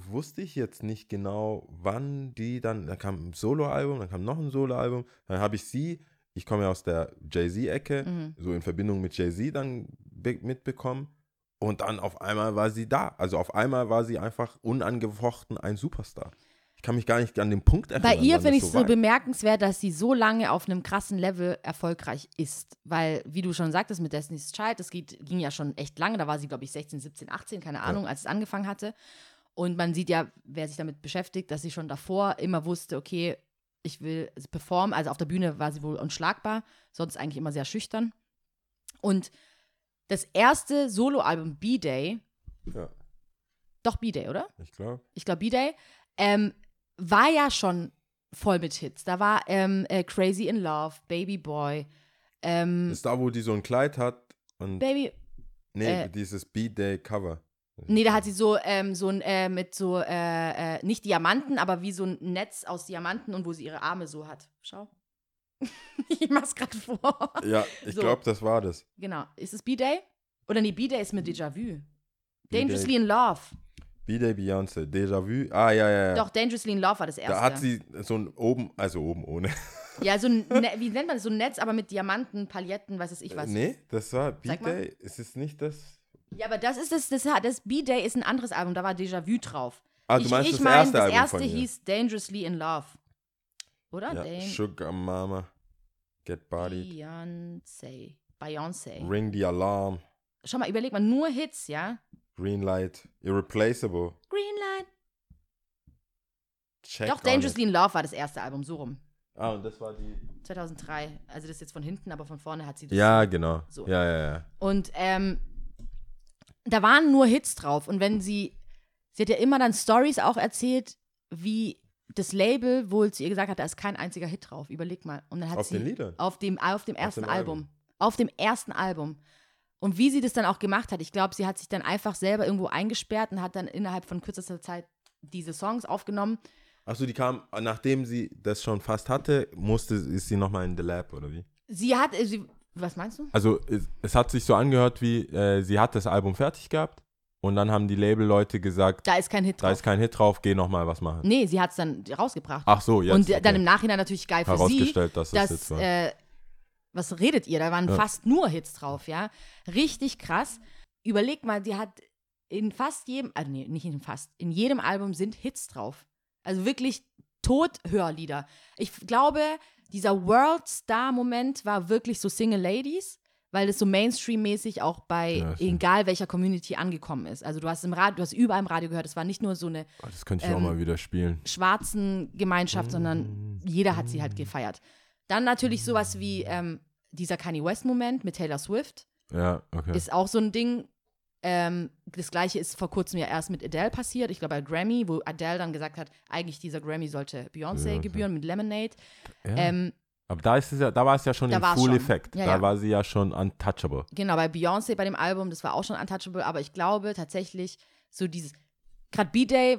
wusste ich jetzt nicht genau, wann die dann, da kam ein Soloalbum, dann kam noch ein Soloalbum, dann habe ich sie, ich komme ja aus der Jay-Z-Ecke, Mhm. so in Verbindung mit Jay-Z dann be- mitbekommen und dann auf einmal war sie da. Also auf einmal war sie einfach unangefochten ein Superstar. Ich kann mich gar nicht an den Punkt erinnern. Bei ihr finde ich es so war. bemerkenswert, dass sie so lange auf einem krassen Level erfolgreich ist. Weil, wie du schon sagtest, mit Destiny's Child, das geht, ging ja schon echt lange. Da war sie, glaube ich, 16, 17, 18, keine Ahnung, als es angefangen hatte. Und man sieht ja, wer sich damit beschäftigt, dass sie schon davor immer wusste, okay, ich will performen. Also auf der Bühne war sie wohl unschlagbar, sonst eigentlich immer sehr schüchtern. Und das erste Soloalbum, B-Day, Ja, doch B-Day, oder? ich glaube. ich glaube B-Day, ähm, war ja schon voll mit Hits. Da war ähm, äh, Crazy in Love, Baby Boy, ähm, Ist da, wo die so ein Kleid hat und Baby, nee, äh, dieses B-Day-Cover. Nee, da hat sie so, ähm, so ein, äh, mit so, äh, äh, nicht Diamanten, aber wie so ein Netz aus Diamanten und wo sie ihre Arme so hat. Schau. *laughs* ich mach's gerade vor. Ja, ich So. glaube, das war das. Genau. Ist es B-Day? Oder nee, B-Day ist mit Déjà-vu. Dangerously in Love. B-Day Beyoncé, Déjà-vu. Ah, ja, ja, ja. Doch, Dangerously in Love war das erste. Da hat sie so ein oben, also oben ohne. *laughs* ja, so ein, ne *laughs* wie nennt man das? So ein Netz, aber mit Diamanten, Paletten, weiß es ich was. nee, das war. B-Day. Ist es nicht das? Ja, aber das ist das, das, das B-Day ist ein anderes Album, da war Déjà-vu drauf. Ah, du ich meinst ich das mein, erste das Album erste von ihr. hieß Dangerously in Love. Oder? Ja, Sugar Mama, Get Bodied, Beyoncé. Beyoncé. Ring the Alarm, Schau mal, überleg mal, nur Hits, ja? Green Light, Irreplaceable, Greenlight. Check Doch, Dangerously It. in Love war das erste Album, so rum. Ah, und das war die. 2003. Also das ist jetzt von hinten, aber von vorne hat sie das. Ja, genau. So. Ja, ja, ja. Und ähm, da waren nur Hits drauf. Und wenn sie, sie hat ja immer dann Stories auch erzählt, wie das Label wohl zu ihr gesagt hat, da ist kein einziger Hit drauf. Überleg mal. Und dann hat Auf sie den Liedern? auf dem auf dem ersten dem Album. Album. auf dem ersten Album. Und wie sie das dann auch gemacht hat, ich glaube, sie hat sich dann einfach selber irgendwo eingesperrt und hat dann innerhalb von kürzester Zeit diese Songs aufgenommen. Achso, die kam, nachdem sie das schon fast hatte, musste, ist sie nochmal in The Lab, oder wie? Sie hat, sie, was meinst du? Also, es, es hat sich so angehört, wie äh, sie hat das Album fertig gehabt und dann haben die Label-Leute gesagt, Da ist kein Hit da drauf. ist kein Hit drauf, geh nochmal was machen. nee, sie hat es dann rausgebracht. Ach so, jetzt. und dann okay. im Nachhinein natürlich geil für sie, herausgestellt, dass jetzt war. äh, was redet ihr? Da waren Ja. fast nur Hits drauf, ja. Richtig krass. Überleg mal, die hat in fast jedem, also nee, nicht in fast, in jedem Album sind Hits drauf. Also wirklich Tothörlieder. Ich glaube, dieser World-Star-Moment war wirklich so Single Ladies, weil das so Mainstream-mäßig auch bei Ja, egal welcher Community angekommen ist. Also du hast im Radio, du hast überall im Radio gehört, es war nicht nur so eine Oh, das könnte ich auch ähm, mal wieder spielen. schwarzen Gemeinschaft, sondern jeder hat sie halt gefeiert. Dann natürlich sowas wie ähm, dieser Kanye West-Moment mit Taylor Swift Ja, okay. ist auch so ein Ding. Ähm, das gleiche ist vor kurzem ja erst mit Adele passiert. Ich glaube bei Grammy, wo Adele dann gesagt hat, eigentlich dieser Grammy sollte Beyoncé gebühren mit Lemonade. ja. Ähm, Aber da, ist es ja, da war es ja schon im Full. Effekt. Ja, da war sie ja schon untouchable. genau, bei Beyoncé bei dem Album, das war auch schon untouchable, aber ich glaube tatsächlich, so dieses, gerade B-Day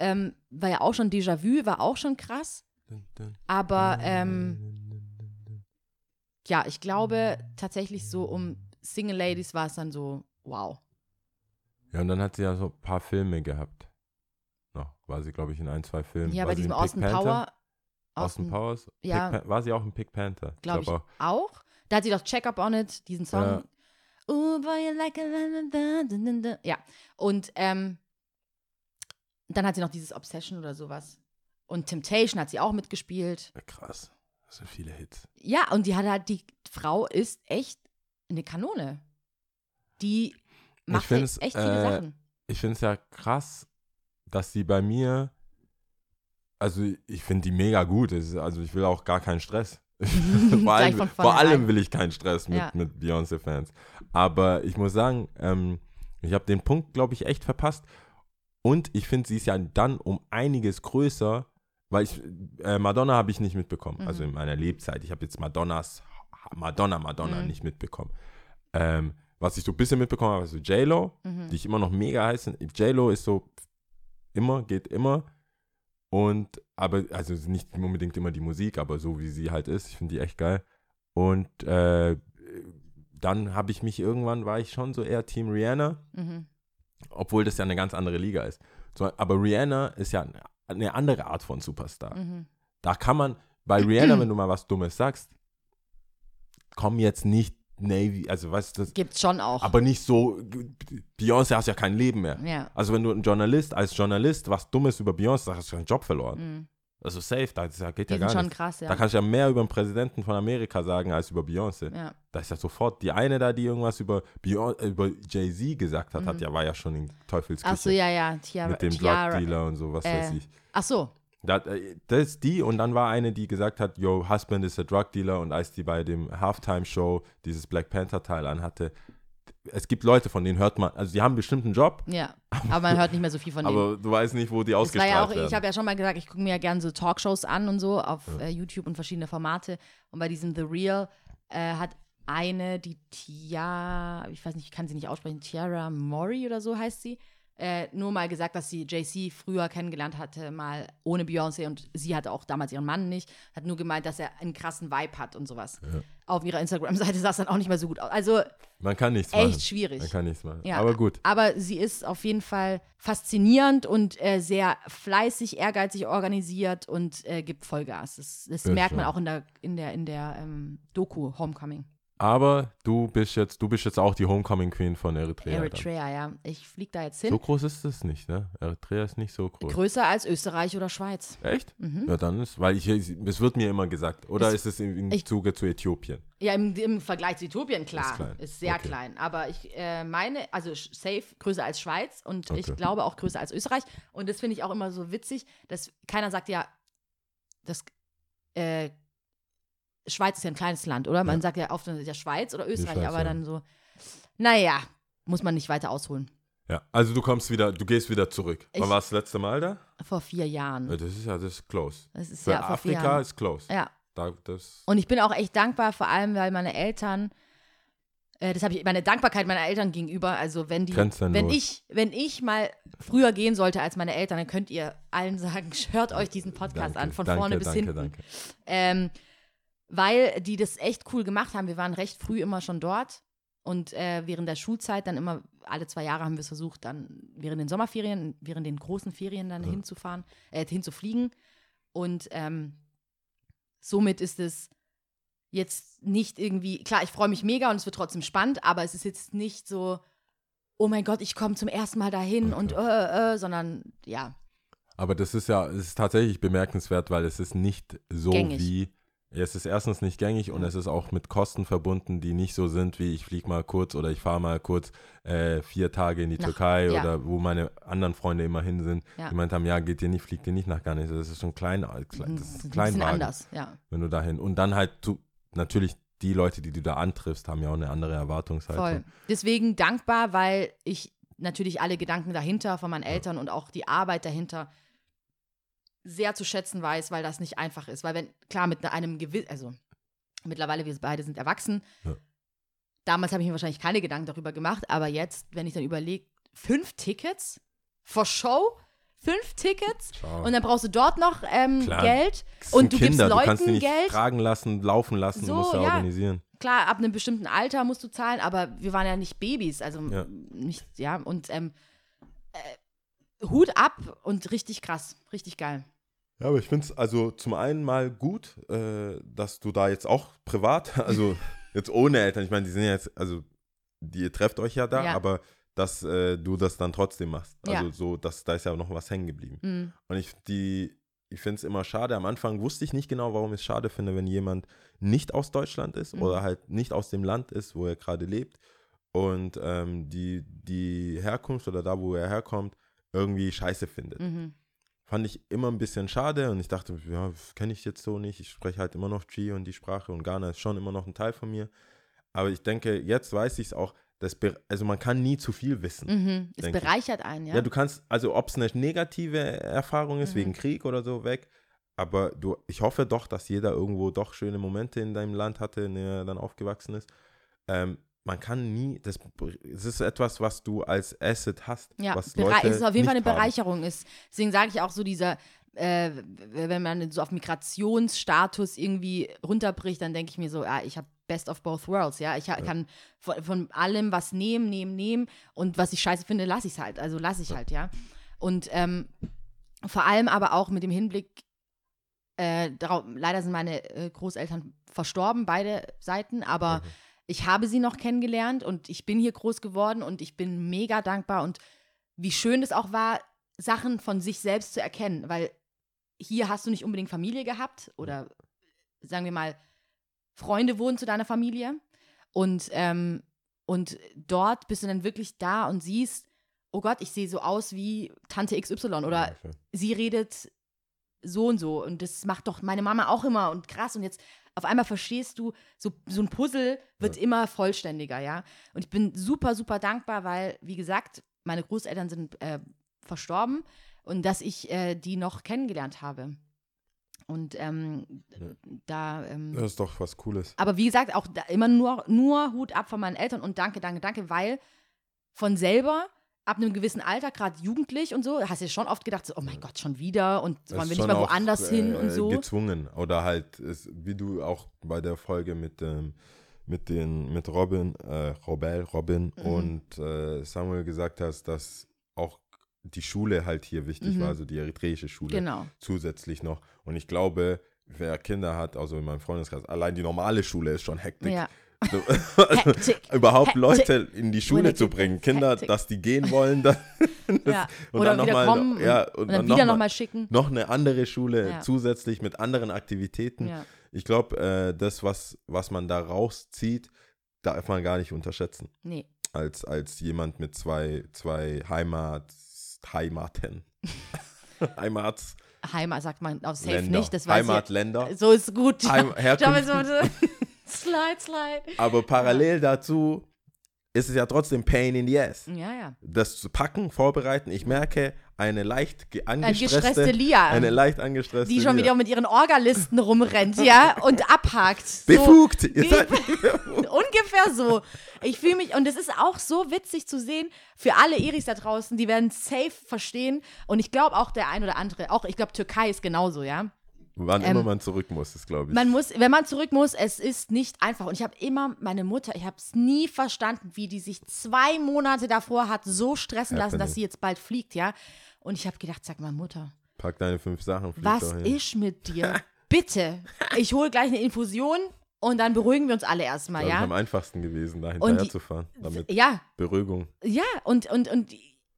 ähm, war ja auch schon Déjà-vu, war auch schon krass. Aber ja, ich glaube tatsächlich so um Single Ladies war es dann so, wow. Ja, und dann hat sie ja so ein paar Filme gehabt. Noch war sie, glaube ich, in ein, zwei Filmen. Ja, war bei diesem Austin? Power. Austin Powers? ja. Pick war sie auch in Pick Panther? Glaube ich glaub auch. Da hat sie doch Check Up on It, diesen Song. Ja. Oh, boy, you like a. Ja. Und ähm, dann hat sie noch dieses Obsession oder sowas. Und Temptation hat sie auch mitgespielt. Ja, Krass. Das sind viele Hits. Ja, und die hat halt, die Frau ist echt eine Kanone. Die macht find's, echt, echt viele äh, Sachen. Ich finde es ja krass, dass sie bei mir, also ich finde die mega gut. Ist- Also ich will auch gar keinen Stress. *laughs* vor, allem, vor allem will ich keinen Stress mit, Ja. mit Beyoncé-Fans. Aber ich muss sagen, ähm, ich habe den Punkt, glaube ich, echt verpasst. Und ich finde, sie ist ja dann um einiges größer, weil ich, äh, Madonna habe ich nicht mitbekommen. Also Mhm. in meiner Lebzeit. Ich habe jetzt Madonnas, Madonna, Madonna Mhm. nicht mitbekommen. Ähm, was ich so ein bisschen mitbekommen habe, ist so J-Lo, Mhm. die ich immer noch mega heiß finde. J-Lo ist so immer, geht immer. Und, aber, also nicht unbedingt immer die Musik, aber so wie sie halt ist, ich finde die echt geil. Und äh, dann habe ich mich irgendwann, war ich schon so eher Team Rihanna, Mhm. obwohl das ja eine ganz andere Liga ist. So, aber Rihanna ist ja eine, andere Art von Superstar. Mhm. Da kann man, bei Rihanna, wenn du mal was Dummes sagst, komm jetzt nicht Navy, also weißt du, das, Gibt's schon auch. aber nicht so, Beyoncé hast ja kein Leben mehr. ja. Also wenn du ein Journalist, als Journalist was Dummes über Beyoncé sagst, hast du deinen Job verloren. Mhm. Also safe, da geht ja gar schon nicht. krass, ja. Da kannst du ja mehr über den Präsidenten von Amerika sagen, als über Beyoncé. ja. Da ist ja sofort, die eine da, die irgendwas über, über Jay-Z gesagt hat, hat Mhm. ja, war ja schon in Teufelsküche. Ach so, ja, ja. Tiara, Mit dem Tiara. Drug-Dealer und so, was weiß äh, ich. Ach so. Da, äh, das ist die und dann war eine, die gesagt hat, yo, Husband is a Drug Dealer und als die bei dem Halftime-Show dieses Black Panther-Teil anhatte, es gibt Leute, von denen hört man, also die haben bestimmt einen Job, Ja. Aber man hört nicht mehr so viel von denen. aber du weißt nicht, wo die Das ausgestrahlt ja auch, werden. ich habe ja schon mal gesagt, ich gucke mir ja gerne so Talkshows an und so auf äh, YouTube und verschiedene Formate. Und bei diesem The Real äh, hat eine, die Tia, ich weiß nicht, ich kann sie nicht aussprechen, Tiara Mori oder so heißt sie, äh, nur mal gesagt, dass sie JC früher kennengelernt hatte, mal ohne Beyoncé und sie hatte auch damals ihren Mann nicht, hat nur gemeint, dass er einen krassen Vibe hat und sowas. Auf ihrer Instagram-Seite *laughs* sah es dann auch nicht mehr so gut aus. Also Man kann nichts machen. echt schwierig. Man kann nichts machen. Ja, Aber gut. Aber sie ist auf jeden Fall faszinierend und äh, sehr fleißig, ehrgeizig organisiert und äh, gibt Vollgas. Das, das Ja, merkt man auch in der, in der, in der ähm, Doku Homecoming. Aber du bist jetzt, du bist jetzt auch die Homecoming Queen von Eritrea. dann. Eritrea, ja. Ich fliege da jetzt hin. So groß ist es nicht, ne? Eritrea ist nicht so groß. Größer als Österreich oder Schweiz. Echt? Mhm. Ja, dann ist, weil ich, es wird mir immer gesagt. Oder ist es im, im ich- Zuge zu Äthiopien? Ja, im, im Vergleich zu Äthiopien, klar. Ist klein. Ist, sehr Okay. klein. Aber ich äh, meine, also safe größer als Schweiz und ich Okay. glaube auch größer als Österreich. Und das finde ich auch immer so witzig, dass keiner sagt ja, das äh, Schweiz ist ja ein kleines Land, oder? Man Ja. sagt ja oft das ist ja Schweiz oder Österreich, Schweiz, aber ja. dann so, naja, muss man nicht weiter ausholen. Ja, also du kommst wieder, du gehst wieder zurück. Ich- Wann warst du das letzte Mal da? Vor vier Jahren. Ja, das ist ja, das ist close. Das ist Für ja Afrika ist close. Ja. Da, das, Und ich bin auch echt dankbar, vor allem, weil meine Eltern, äh, das habe ich, meine Dankbarkeit meiner Eltern gegenüber, also wenn die, wenn ich, wenn ich mal früher gehen sollte als meine Eltern, dann könnt ihr allen sagen, *laughs* hört euch diesen Podcast danke, an, von danke, vorne bis danke, hinten. Danke. Ähm, weil die das echt cool gemacht haben. Wir waren recht früh immer schon dort. Und äh, während der Schulzeit dann immer, alle zwei Jahre haben wir es versucht, dann während den Sommerferien, während den großen Ferien dann Ja. hinzufahren, äh, hinzufliegen. Und ähm, somit ist es jetzt nicht irgendwie, klar, ich freue mich mega und es wird trotzdem spannend, aber es ist jetzt nicht so, oh mein Gott, ich komme zum ersten Mal dahin und äh, äh, sondern ja, Aber das ist ja, es ist tatsächlich bemerkenswert, weil es ist nicht so Gängig. wie, es ist erstens nicht gängig und es ist auch mit Kosten verbunden, die nicht so sind, wie ich fliege mal kurz oder ich fahre mal kurz äh, vier Tage in die Nach- Türkei ja. oder wo meine anderen Freunde immer hin sind. Ja. Die meint haben, ja, geht dir nicht, fliegt dir nicht nach Garnis. Das ist schon klein, klein das ist ein Kleinwagen, anders, ja. wenn du dahin. Und dann halt zu, natürlich die Leute, die du da antriffst, haben ja auch eine andere Erwartungshaltung. Voll. Deswegen dankbar, weil ich natürlich alle Gedanken dahinter von meinen Eltern und auch die Arbeit dahinter sehr zu schätzen weiß, weil das nicht einfach ist. Weil wenn, klar, mit einem gewissen, also mittlerweile wir beide sind erwachsen. Ja. Damals habe ich mir wahrscheinlich keine Gedanken darüber gemacht, aber jetzt, wenn ich dann überlege, fünf Tickets for show, fünf Tickets Ciao. und dann brauchst du dort noch ähm. Geld und du Kinder, gibst du kannst die Leuten nicht Geld. tragen lassen, laufen lassen, So, du musst ja, ja. organisieren. Klar, ab einem bestimmten Alter musst du zahlen, aber wir waren ja nicht Babys, also Ja. nicht, ja, und ähm, äh, Hut ab und richtig krass, richtig geil. Ja, aber ich finde es also zum einen mal gut, äh, dass du da jetzt auch privat, *laughs* also jetzt ohne Eltern, ich meine, die sind ja jetzt, also die, ihr trefft euch ja da, Ja. aber dass äh, du das dann trotzdem machst. Also Ja. so, dass da ist ja noch was hängen geblieben. Mhm. Und ich, die, ich finde es immer schade. Am Anfang wusste ich nicht genau, warum ich es schade finde, wenn jemand nicht aus Deutschland ist Mhm. oder halt nicht aus dem Land ist, wo er gerade lebt und ähm, die, die Herkunft oder da, wo er herkommt, irgendwie scheiße findet. Mhm. Fand ich immer ein bisschen schade und ich dachte, ja, kenne ich jetzt so nicht. Ich spreche halt immer noch G und die Sprache und Ghana ist schon immer noch ein Teil von mir. Aber ich denke, jetzt weiß ich es auch, dass, be- also man kann nie zu viel wissen. Mhm. Es Denk ich. bereichert einen, ja. Ja, du kannst, also ob es eine negative Erfahrung ist, Mhm. wegen Krieg oder so, weg. Aber du, ich hoffe doch, dass jeder irgendwo doch schöne Momente in deinem Land hatte, in dem er dann aufgewachsen ist. Ähm, man kann nie, das, es ist etwas, was du als Asset hast. Ja, was Leute es ist auf jeden Fall eine haben. Bereicherung ist. Deswegen sage ich auch so dieser, äh, wenn man so auf Migrationsstatus irgendwie runterbricht, dann denke ich mir so, ja, ich habe Best of both worlds, ja. Ich ha- kann von, von allem was nehmen, nehmen, nehmen und was ich scheiße finde, lasse ich es halt. Also lasse ich halt, ja. Und ähm, vor allem aber auch mit dem Hinblick, äh, darauf, leider sind meine äh, Großeltern verstorben, beide Seiten, aber Mhm. Ich habe sie noch kennengelernt und ich bin hier groß geworden und ich bin mega dankbar. Und wie schön es auch war, Sachen von sich selbst zu erkennen, weil hier hast du nicht unbedingt Familie gehabt oder sagen wir mal, Freunde wurden zu deiner Familie. Und, ähm, und dort bist du dann wirklich da und siehst, oh Gott, ich sehe so aus wie Tante XY oder sie redet so und so. Und das macht doch meine Mama auch immer und krass. Und jetzt auf einmal verstehst du, so, so ein Puzzle wird immer vollständiger, ja. Und ich bin super, super dankbar, weil, wie gesagt, meine Großeltern sind äh, verstorben und dass ich äh, die noch kennengelernt habe. Und ähm, Ja. da, ähm, Das ist doch was Cooles. aber wie gesagt, auch immer nur, nur Hut ab von meinen Eltern und danke, danke, danke, weil von selber ab einem gewissen Alter, gerade jugendlich und so, hast du schon oft gedacht, so, oh mein Gott, schon wieder und wollen wir nicht mal auch, woanders hin und äh, so. Gezwungen. Oder halt, ist, wie du auch bei der Folge mit, ähm, mit, den, mit Robin, äh, Robel, Robin Mhm. und äh, Samuel gesagt hast, dass auch die Schule halt hier wichtig Mhm. war, also die eritreische Schule Genau. zusätzlich noch. Und ich glaube, wer Kinder hat, also in meinem Freundeskreis, allein die normale Schule ist schon Hektik. Ja. So, also, Hektik. *laughs* überhaupt Hektik. Leute in die Schule zu bringen, Kinder, hectic. dass die gehen wollen, *laughs* das, ja. und Oder dann wieder noch mal- kommen und, ja, und dann wieder noch mal- nochmal schicken. noch eine andere Schule Ja. zusätzlich mit anderen Aktivitäten. Ja. Ich glaube, äh, das, was, was man da rauszieht, darf man gar nicht unterschätzen. Nee. Als, als jemand mit zwei, zwei Heimat, Heimaten. *laughs* Heimats, Heimat sagt man auf Safe Länder. nicht, das weiß Heimatländer. So ist gut. Heim, Herkunft. Slide, slide. Aber parallel dazu ist es ja trotzdem Pain in the ass. Ja, ja. Das zu packen, vorbereiten. Ich merke, eine leicht angestresste, Lia, eine leicht angestresste die schon Lia. wieder mit ihren Orgalisten rumrennt, ja, und abhakt. So, Befugt. *laughs* Ungefähr so. Ich fühle mich, und es ist auch so witzig zu sehen, für alle Iris da draußen, die werden safe verstehen. Und ich glaube auch der ein oder andere, auch ich glaube, Türkei ist genauso, ja. Wann Ähm, immer man zurück muss, ist glaube ich. Man muss, wenn man zurück muss, es ist nicht einfach. Und ich habe immer, meine Mutter, ich habe es nie verstanden, wie die sich zwei Monate davor hat so stressen lassen, Happening. dass sie jetzt bald fliegt, ja. Und ich habe gedacht, sag mal, Mutter, Pack deine fünf Sachen. was ist mit dir? *laughs* Bitte, ich hole gleich eine Infusion und dann beruhigen wir uns alle erstmal, Das ist ja. am einfachsten gewesen, da hinterher zu fahren. Damit Ja, Beruhigung. ja, und, und, und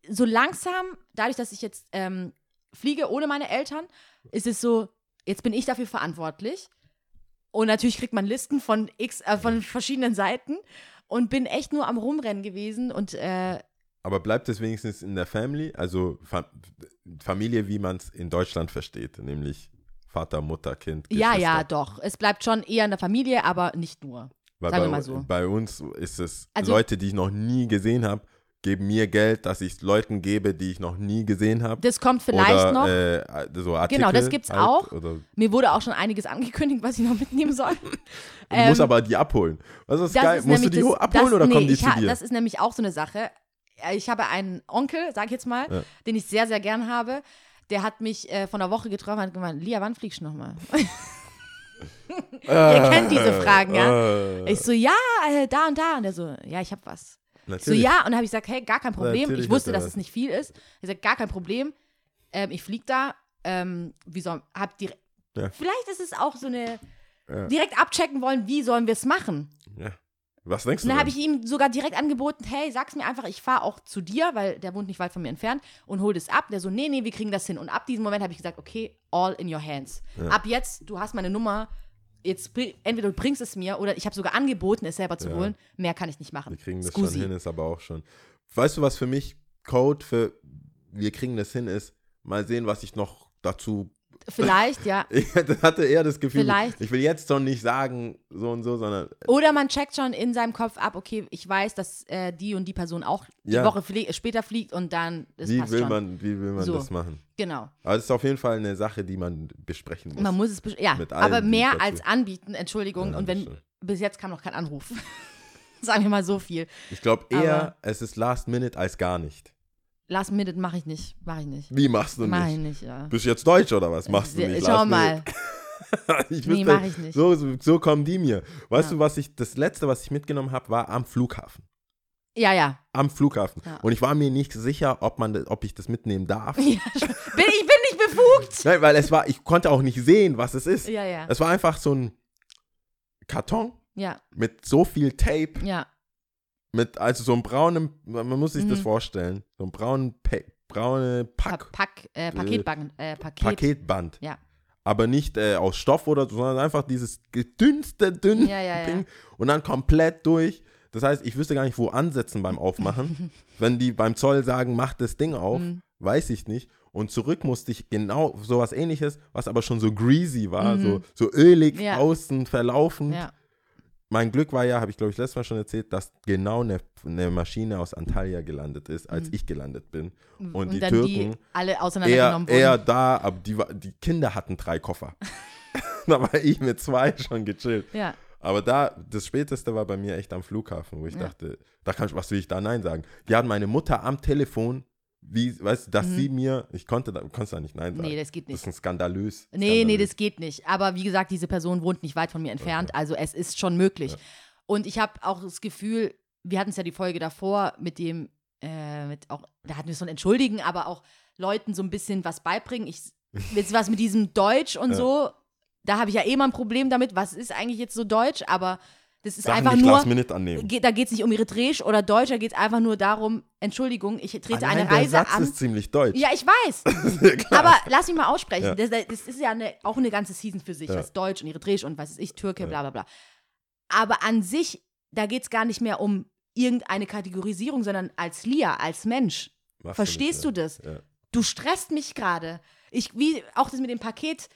so langsam, dadurch, dass ich jetzt ähm, fliege ohne meine Eltern, ist es so, jetzt bin ich dafür verantwortlich. Und natürlich kriegt man Listen von X, äh, von verschiedenen Seiten und bin echt nur am Rumrennen gewesen und äh, Aber bleibt es wenigstens in der Family, also Fa Familie, wie man es in Deutschland versteht, nämlich Vater, Mutter, Kind, ja, Geschwister. ja, doch. Es bleibt schon eher in der Familie, aber nicht nur. Weil sagen bei, wir mal so. bei uns ist es Also- Leute, die ich noch nie gesehen habe, geben mir Geld, dass ich es Leuten gebe, die ich noch nie gesehen habe. Das kommt vielleicht oder, noch. Äh, so Artikel Genau, das gibt's halt, auch. Mir wurde auch schon einiges angekündigt, was ich noch mitnehmen soll. *laughs* du musst aber die abholen. Was ist Das geil? ist Musst du die das- abholen das, oder nee, kommen die zu dir? Das ist nämlich auch so eine Sache. äh, ich habe einen Onkel, sag ich jetzt mal, Ja. den ich sehr, sehr gern habe. Der hat mich äh, von einer Woche getroffen und hat gemeint, Lia, wann fliegst du nochmal? *laughs* Ihr kennt diese Fragen, ja? Äh, Ich so, ja, äh, da und da. Und der so, ja, ich hab was. So, natürlich. ja, und dann habe ich gesagt, hey, gar kein Problem. Natürlich Ich wusste, dass es nicht viel ist. Ich gesagt, gar kein Problem. Ähm, ich flieg da. Ähm, wie soll, hab direkt, Ja. Vielleicht ist es auch so eine, Ja. direkt abchecken wollen, wie sollen wir es machen. Ja. Was denkst du? Und dann habe ich ihm sogar direkt angeboten, hey, sag's mir einfach, ich fahre auch zu dir, weil der wohnt nicht weit von mir entfernt und hol das ab. Der so, nee, nee, wir kriegen das hin. Und ab diesem Moment habe ich gesagt, okay, all in your hands. Ab jetzt, du hast meine Nummer, jetzt entweder du bringst es mir oder ich habe sogar angeboten, es selber zu Ja. holen. Mehr kann ich nicht machen. Wir kriegen das Scusi. schon hin, ist aber auch schon. Weißt du, was für mich Code für wir kriegen das hin ist? Mal sehen, was ich noch dazu. Vielleicht, ja. *laughs* Ich hatte eher das Gefühl, Vielleicht. ich will jetzt schon nicht sagen, so und so, sondern Oder man checkt schon in seinem Kopf ab, okay, ich weiß, dass äh, die und die Person auch die Ja. Woche flie später fliegt und dann, das wie will schon. man, wie will man So. das machen? Genau. Aber es ist auf jeden Fall eine Sache, die man besprechen muss. Man muss es, besch- ja, Mit allen, aber mehr als anbieten, Entschuldigung. Ja, und wenn, bis jetzt kam noch kein Anruf. *laughs* Sagen wir mal so viel. ich glaube eher, Aber- es ist Last Minute als gar nicht. Last Minute mache ich nicht, mache ich nicht. Wie machst du Mache ich nicht? nicht, ja. Bist du jetzt Deutsch oder was? Machst du nicht? Schau Last mal. *laughs* Ich Nee, wüsste, mach ich nicht. So, so, so kommen die mir. Weißt Ja. du, was ich, das letzte, was ich mitgenommen habe, war am Flughafen. Ja, ja. Am Flughafen. Ja. Und ich war mir nicht sicher, ob, man, ob ich das mitnehmen darf. *laughs* ja bin, ich bin nicht befugt. Nein, weil es war, ich konnte auch nicht sehen, was es ist. Ja, ja. Es war einfach so ein Karton Ja, mit so viel Tape, ja. Mit, also so einem braunen, man muss sich das Mhm. vorstellen, so ein braunen, pa braune Pa Pack, Pack, äh, Paketbank, äh, Paket. Paketband. Ja. Aber nicht äh, aus Stoff oder so, sondern einfach dieses gedünnste, dünn Ja, ja, ja. Ding und dann komplett durch. Das heißt, ich wüsste gar nicht, wo ansetzen beim Aufmachen. *laughs* Wenn die beim Zoll sagen, mach das Ding auf, Mhm. weiß ich nicht. Und zurück musste ich genau sowas ähnliches, was aber schon so greasy war, Mhm. so, so ölig Ja. außen verlaufen. Ja. Mein Glück war ja, habe ich glaube ich letztes Mal schon erzählt, dass genau eine, eine Maschine aus Antalya gelandet ist, als ich gelandet bin. Und, die Mhm. dann Türken die alle eher, auseinandergenommen wurden. eher da, aber die, die Kinder hatten drei Koffer. *laughs* da war ich mit zwei schon gechillt. ja. Aber da, das Späteste war bei mir echt am Flughafen, wo ich Ja. dachte, da kann ich, was will ich da Nein sagen? Die hatten meine Mutter am Telefon, wie, weißt du, dass sie mir, ich konnte da, konntest da nicht Nein sagen. Mhm. Nee, das geht Das nicht. ist ein skandalös. Nee, nee, skandalös. das geht nicht. Aber wie gesagt, diese Person wohnt nicht weit von mir entfernt, also es ist schon möglich. Und ich habe auch das Gefühl, wir hatten es ja die Folge davor mit dem, äh, mit auch, da hatten wir so ein Entschuldigen, aber auch Leuten so ein bisschen was beibringen. Ich, *laughs* jetzt was mit diesem Deutsch und Ja. so, da habe ich ja eh mal ein Problem damit. Was ist eigentlich jetzt so Deutsch? Aber das ist Sachen einfach nicht nur. Last Minute annehmen. Ge- Da geht es nicht um Eritreisch oder Deutsch, da geht es einfach nur darum, Entschuldigung, ich trete Allein eine der Reise Satz an. ist ziemlich deutsch. Ja, ich weiß. *laughs* Aber lass mich mal aussprechen. Ja. Das, das ist ja eine, auch eine ganze Season für sich. Ja. Das ist Deutsch und Eritreisch und was weiß ich, Türke, Ja. bla bla bla. Aber an sich, da geht es gar nicht mehr um irgendeine Kategorisierung, sondern als Lia, als Mensch. Machst Verstehst du das? Ja. Du stresst mich gerade. Ich, wie auch das mit dem Paket,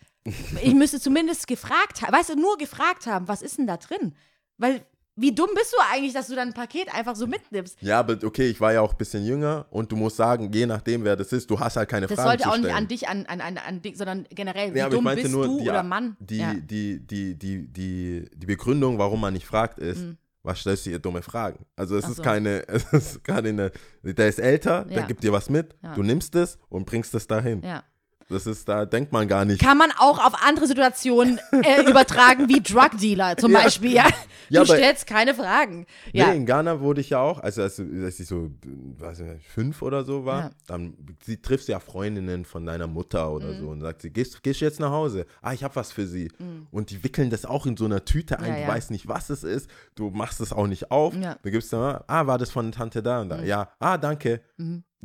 ich müsste zumindest gefragt haben, weißt du, nur gefragt haben, was ist denn da drin? Weil, wie dumm bist du eigentlich, dass du dann ein Paket einfach so mitnimmst? Ja, aber okay, ich war ja auch ein bisschen jünger und du musst sagen, je nachdem, wer das ist, du hast halt keine Das Fragen sollte zu auch stellen. nicht an dich, an, an, an, an dich, sondern generell, wie Ja, dumm bist nur, du die, oder Mann? Die, ja. die, die, die, die, die Begründung, warum man nicht fragt, ist, Mhm. was stellst du ihr dumme Fragen? Also es Ach ist so. keine, *laughs* es ist gerade eine, der ist älter, der Ja. gibt dir was mit, Ja. du nimmst es und bringst es dahin. ja. Das ist, da denkt man gar nicht. Kann man auch auf andere Situationen äh, *laughs* übertragen, wie Drug Dealer zum Ja. Beispiel. Ja. Du Ja, stellst keine Fragen. Ja. Nee, in Ghana wurde ich ja auch, also als, als ich so, weiß ich nicht, fünf oder so war, dann sie, triffst du ja Freundinnen von deiner Mutter oder Mhm. so und sagt sie, gehst, gehst du jetzt nach Hause? Ah, ich habe was für sie. Und die wickeln das auch in so einer Tüte ein, Mhm. Du weißt nicht, was es ist, du machst es auch nicht auf. Ja. Mhm. Du gibst dann, ah, war das von Tante da und da? Ja, ah, danke.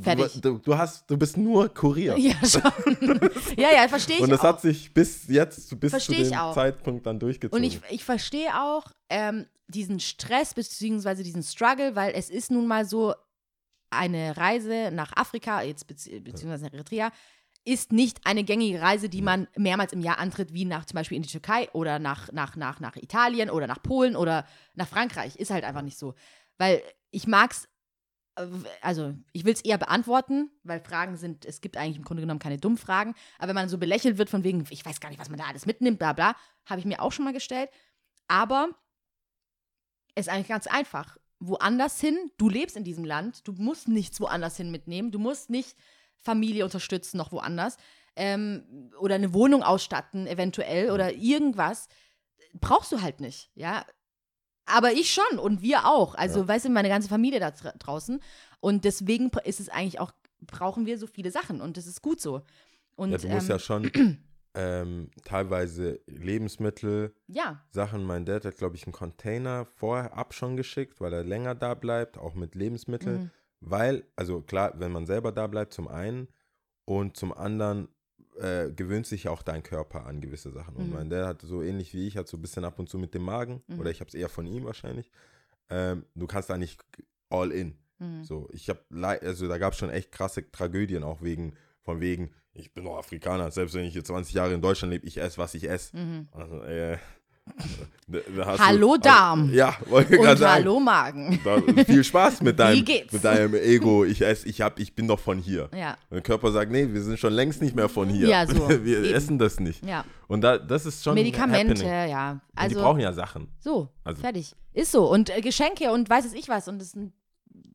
Fertig. Du, du, hast, du bist nur Kurier. Ja, schon. *laughs* ja, ja, verstehe ich und das auch. hat sich bis jetzt, bis Versteh zu dem auch. Zeitpunkt dann durchgezogen. Und ich, ich verstehe auch ähm, diesen Stress bzw. diesen Struggle, weil es ist nun mal so, eine Reise nach Afrika, jetzt bezieh beziehungsweise nach Eritrea, ist nicht eine gängige Reise, die man mehrmals im Jahr antritt, wie nach zum Beispiel in die Türkei oder nach, nach, nach, nach Italien oder nach Polen oder nach Frankreich. Ist halt einfach nicht so. Weil ich mag's, äh, also ich will es eher beantworten, weil Fragen sind, es gibt eigentlich im Grunde genommen keine dummen Fragen, aber wenn man so belächelt wird von wegen, ich weiß gar nicht, was man da alles mitnimmt, bla bla, habe ich mir auch schon mal gestellt. Aber es ist eigentlich ganz einfach. woanders hin. Du lebst in diesem Land. Du musst nichts woanders hin mitnehmen. Du musst nicht Familie unterstützen, noch woanders. Ähm, oder eine Wohnung ausstatten, eventuell, oder irgendwas. Brauchst du halt nicht, ja. Aber ich schon und wir auch. Also, weißt du, meine ganze Familie da dra- draußen. Und deswegen ist es eigentlich auch, brauchen wir so viele Sachen und das ist gut so. Und Ja, du musst ähm, ja schon *clears throat* ähm, teilweise Lebensmittel, ja, Sachen. Mein Dad hat, glaube ich, einen Container vorher ab schon geschickt, weil er länger da bleibt, auch mit Lebensmitteln. Mhm. Weil, also klar, wenn man selber da bleibt, zum einen und zum anderen äh, gewöhnt sich auch dein Körper an gewisse Sachen. Und Mhm. mein Dad hat so ähnlich wie ich, hat so ein bisschen ab und zu mit dem Magen, Mhm. oder ich habe es eher von ihm wahrscheinlich. Ähm, du kannst da nicht all in. Mhm. So, ich habe, also da gab es schon echt krasse Tragödien, auch wegen, von wegen, ich bin doch Afrikaner, selbst wenn ich hier 20 Jahre in Deutschland lebe, ich esse, was ich esse. Mhm. Also, äh, da, Hallo du, Darm. Ja, wollte ich gerade Und sagen. hallo Magen. Da, viel Spaß mit deinem, geht's? mit deinem Ego. Ich esse, ich hab, ich bin doch von hier. Ja, Und der Körper sagt, nee, wir sind schon längst nicht mehr von hier. Ja, so. *laughs* Wir Eben. essen das nicht. ja. Und da, das ist schon Medikamente, happening. ja. Und Also, die brauchen ja Sachen. so, Also- fertig. Ist so. Und äh, Geschenke und weiß es ich was. Und das n-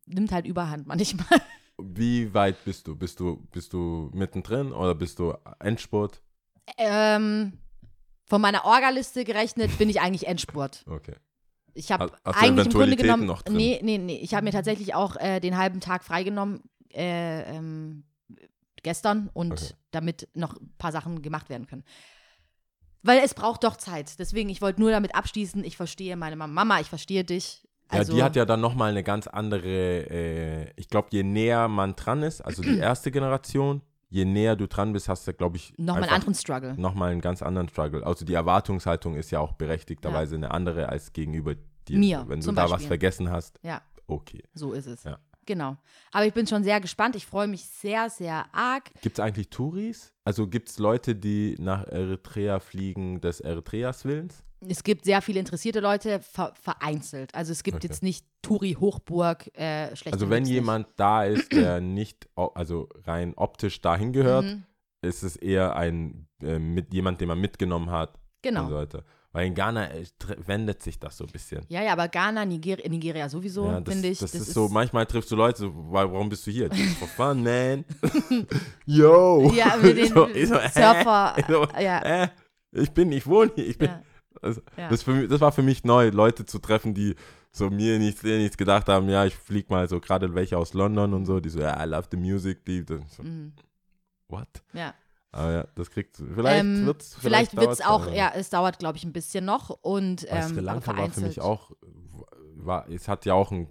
nimmt halt überhand manchmal. *laughs* Wie weit bist du? Bist du, bist du mittendrin oder bist du Endspurt? ähm, von meiner Orgaliste gerechnet bin ich eigentlich Endspurt. Okay. Ich habe eigentlich im Grunde genommen. noch drin? Nee, nee, nee. Ich habe mir tatsächlich auch äh, den halben Tag freigenommen äh, ähm, gestern und Okay. damit noch ein paar Sachen gemacht werden können. Weil es braucht doch Zeit. Deswegen, ich wollte nur damit abschließen, ich verstehe meine Mama. Mama, ich verstehe dich. Also, ja, die hat ja dann nochmal eine ganz andere, äh, ich glaube, je näher man dran ist, also die *clears throat* erste Generation, je näher du dran bist, hast du, glaube ich, nochmal einen anderen Struggle. nochmal einen ganz anderen Struggle. Also die Erwartungshaltung ist ja auch berechtigterweise eine andere als gegenüber dir. Mir, Wenn du da was Beispiel. vergessen hast, Ja, okay. so ist es. Ja. Genau. Aber ich bin schon sehr gespannt. Ich freue mich sehr, sehr arg. Gibt es eigentlich Touris? Also gibt es Leute, die nach Eritrea fliegen des Eritreas Willens? Es gibt sehr viele interessierte Leute, ver vereinzelt. Also es gibt Okay. jetzt nicht Turi Hochburg, äh, schlecht. Also wenn jemand da ist, der *clears throat* nicht, also rein optisch dahin gehört, Mhm. ist es eher ein äh, mit jemand, den man mitgenommen hat Genau. und so weiter. Weil in Ghana äh, wendet sich das so ein bisschen. Ja, ja, aber Ghana, Nigeria, Nigeria sowieso, Ja, das, finde ich. das, ist so, manchmal triffst du Leute, so, "Wa- warum bist du hier? *laughs* For fun, man. *laughs* Yo. Ja, mit den *laughs* So, ich so? Surfer, Ich so, ja. äh, ich bin, ich wohne hier, ich bin. Ja. Also, Ja. das, für das war für mich neu, Leute zu treffen, die so mir nichts, nichts gedacht haben, ja, ich flieg mal so gerade welche aus London und so, die so, ja, I love the music, die, so, Mhm. what? Ja. Aber ja, das kriegt, vielleicht Ähm, wird's, Vielleicht wird es dauert's auch, dann. ja, es dauert, glaube ich, ein bisschen noch. Und ähm, Sri Lanka war für mich auch, war, es hat ja auch einen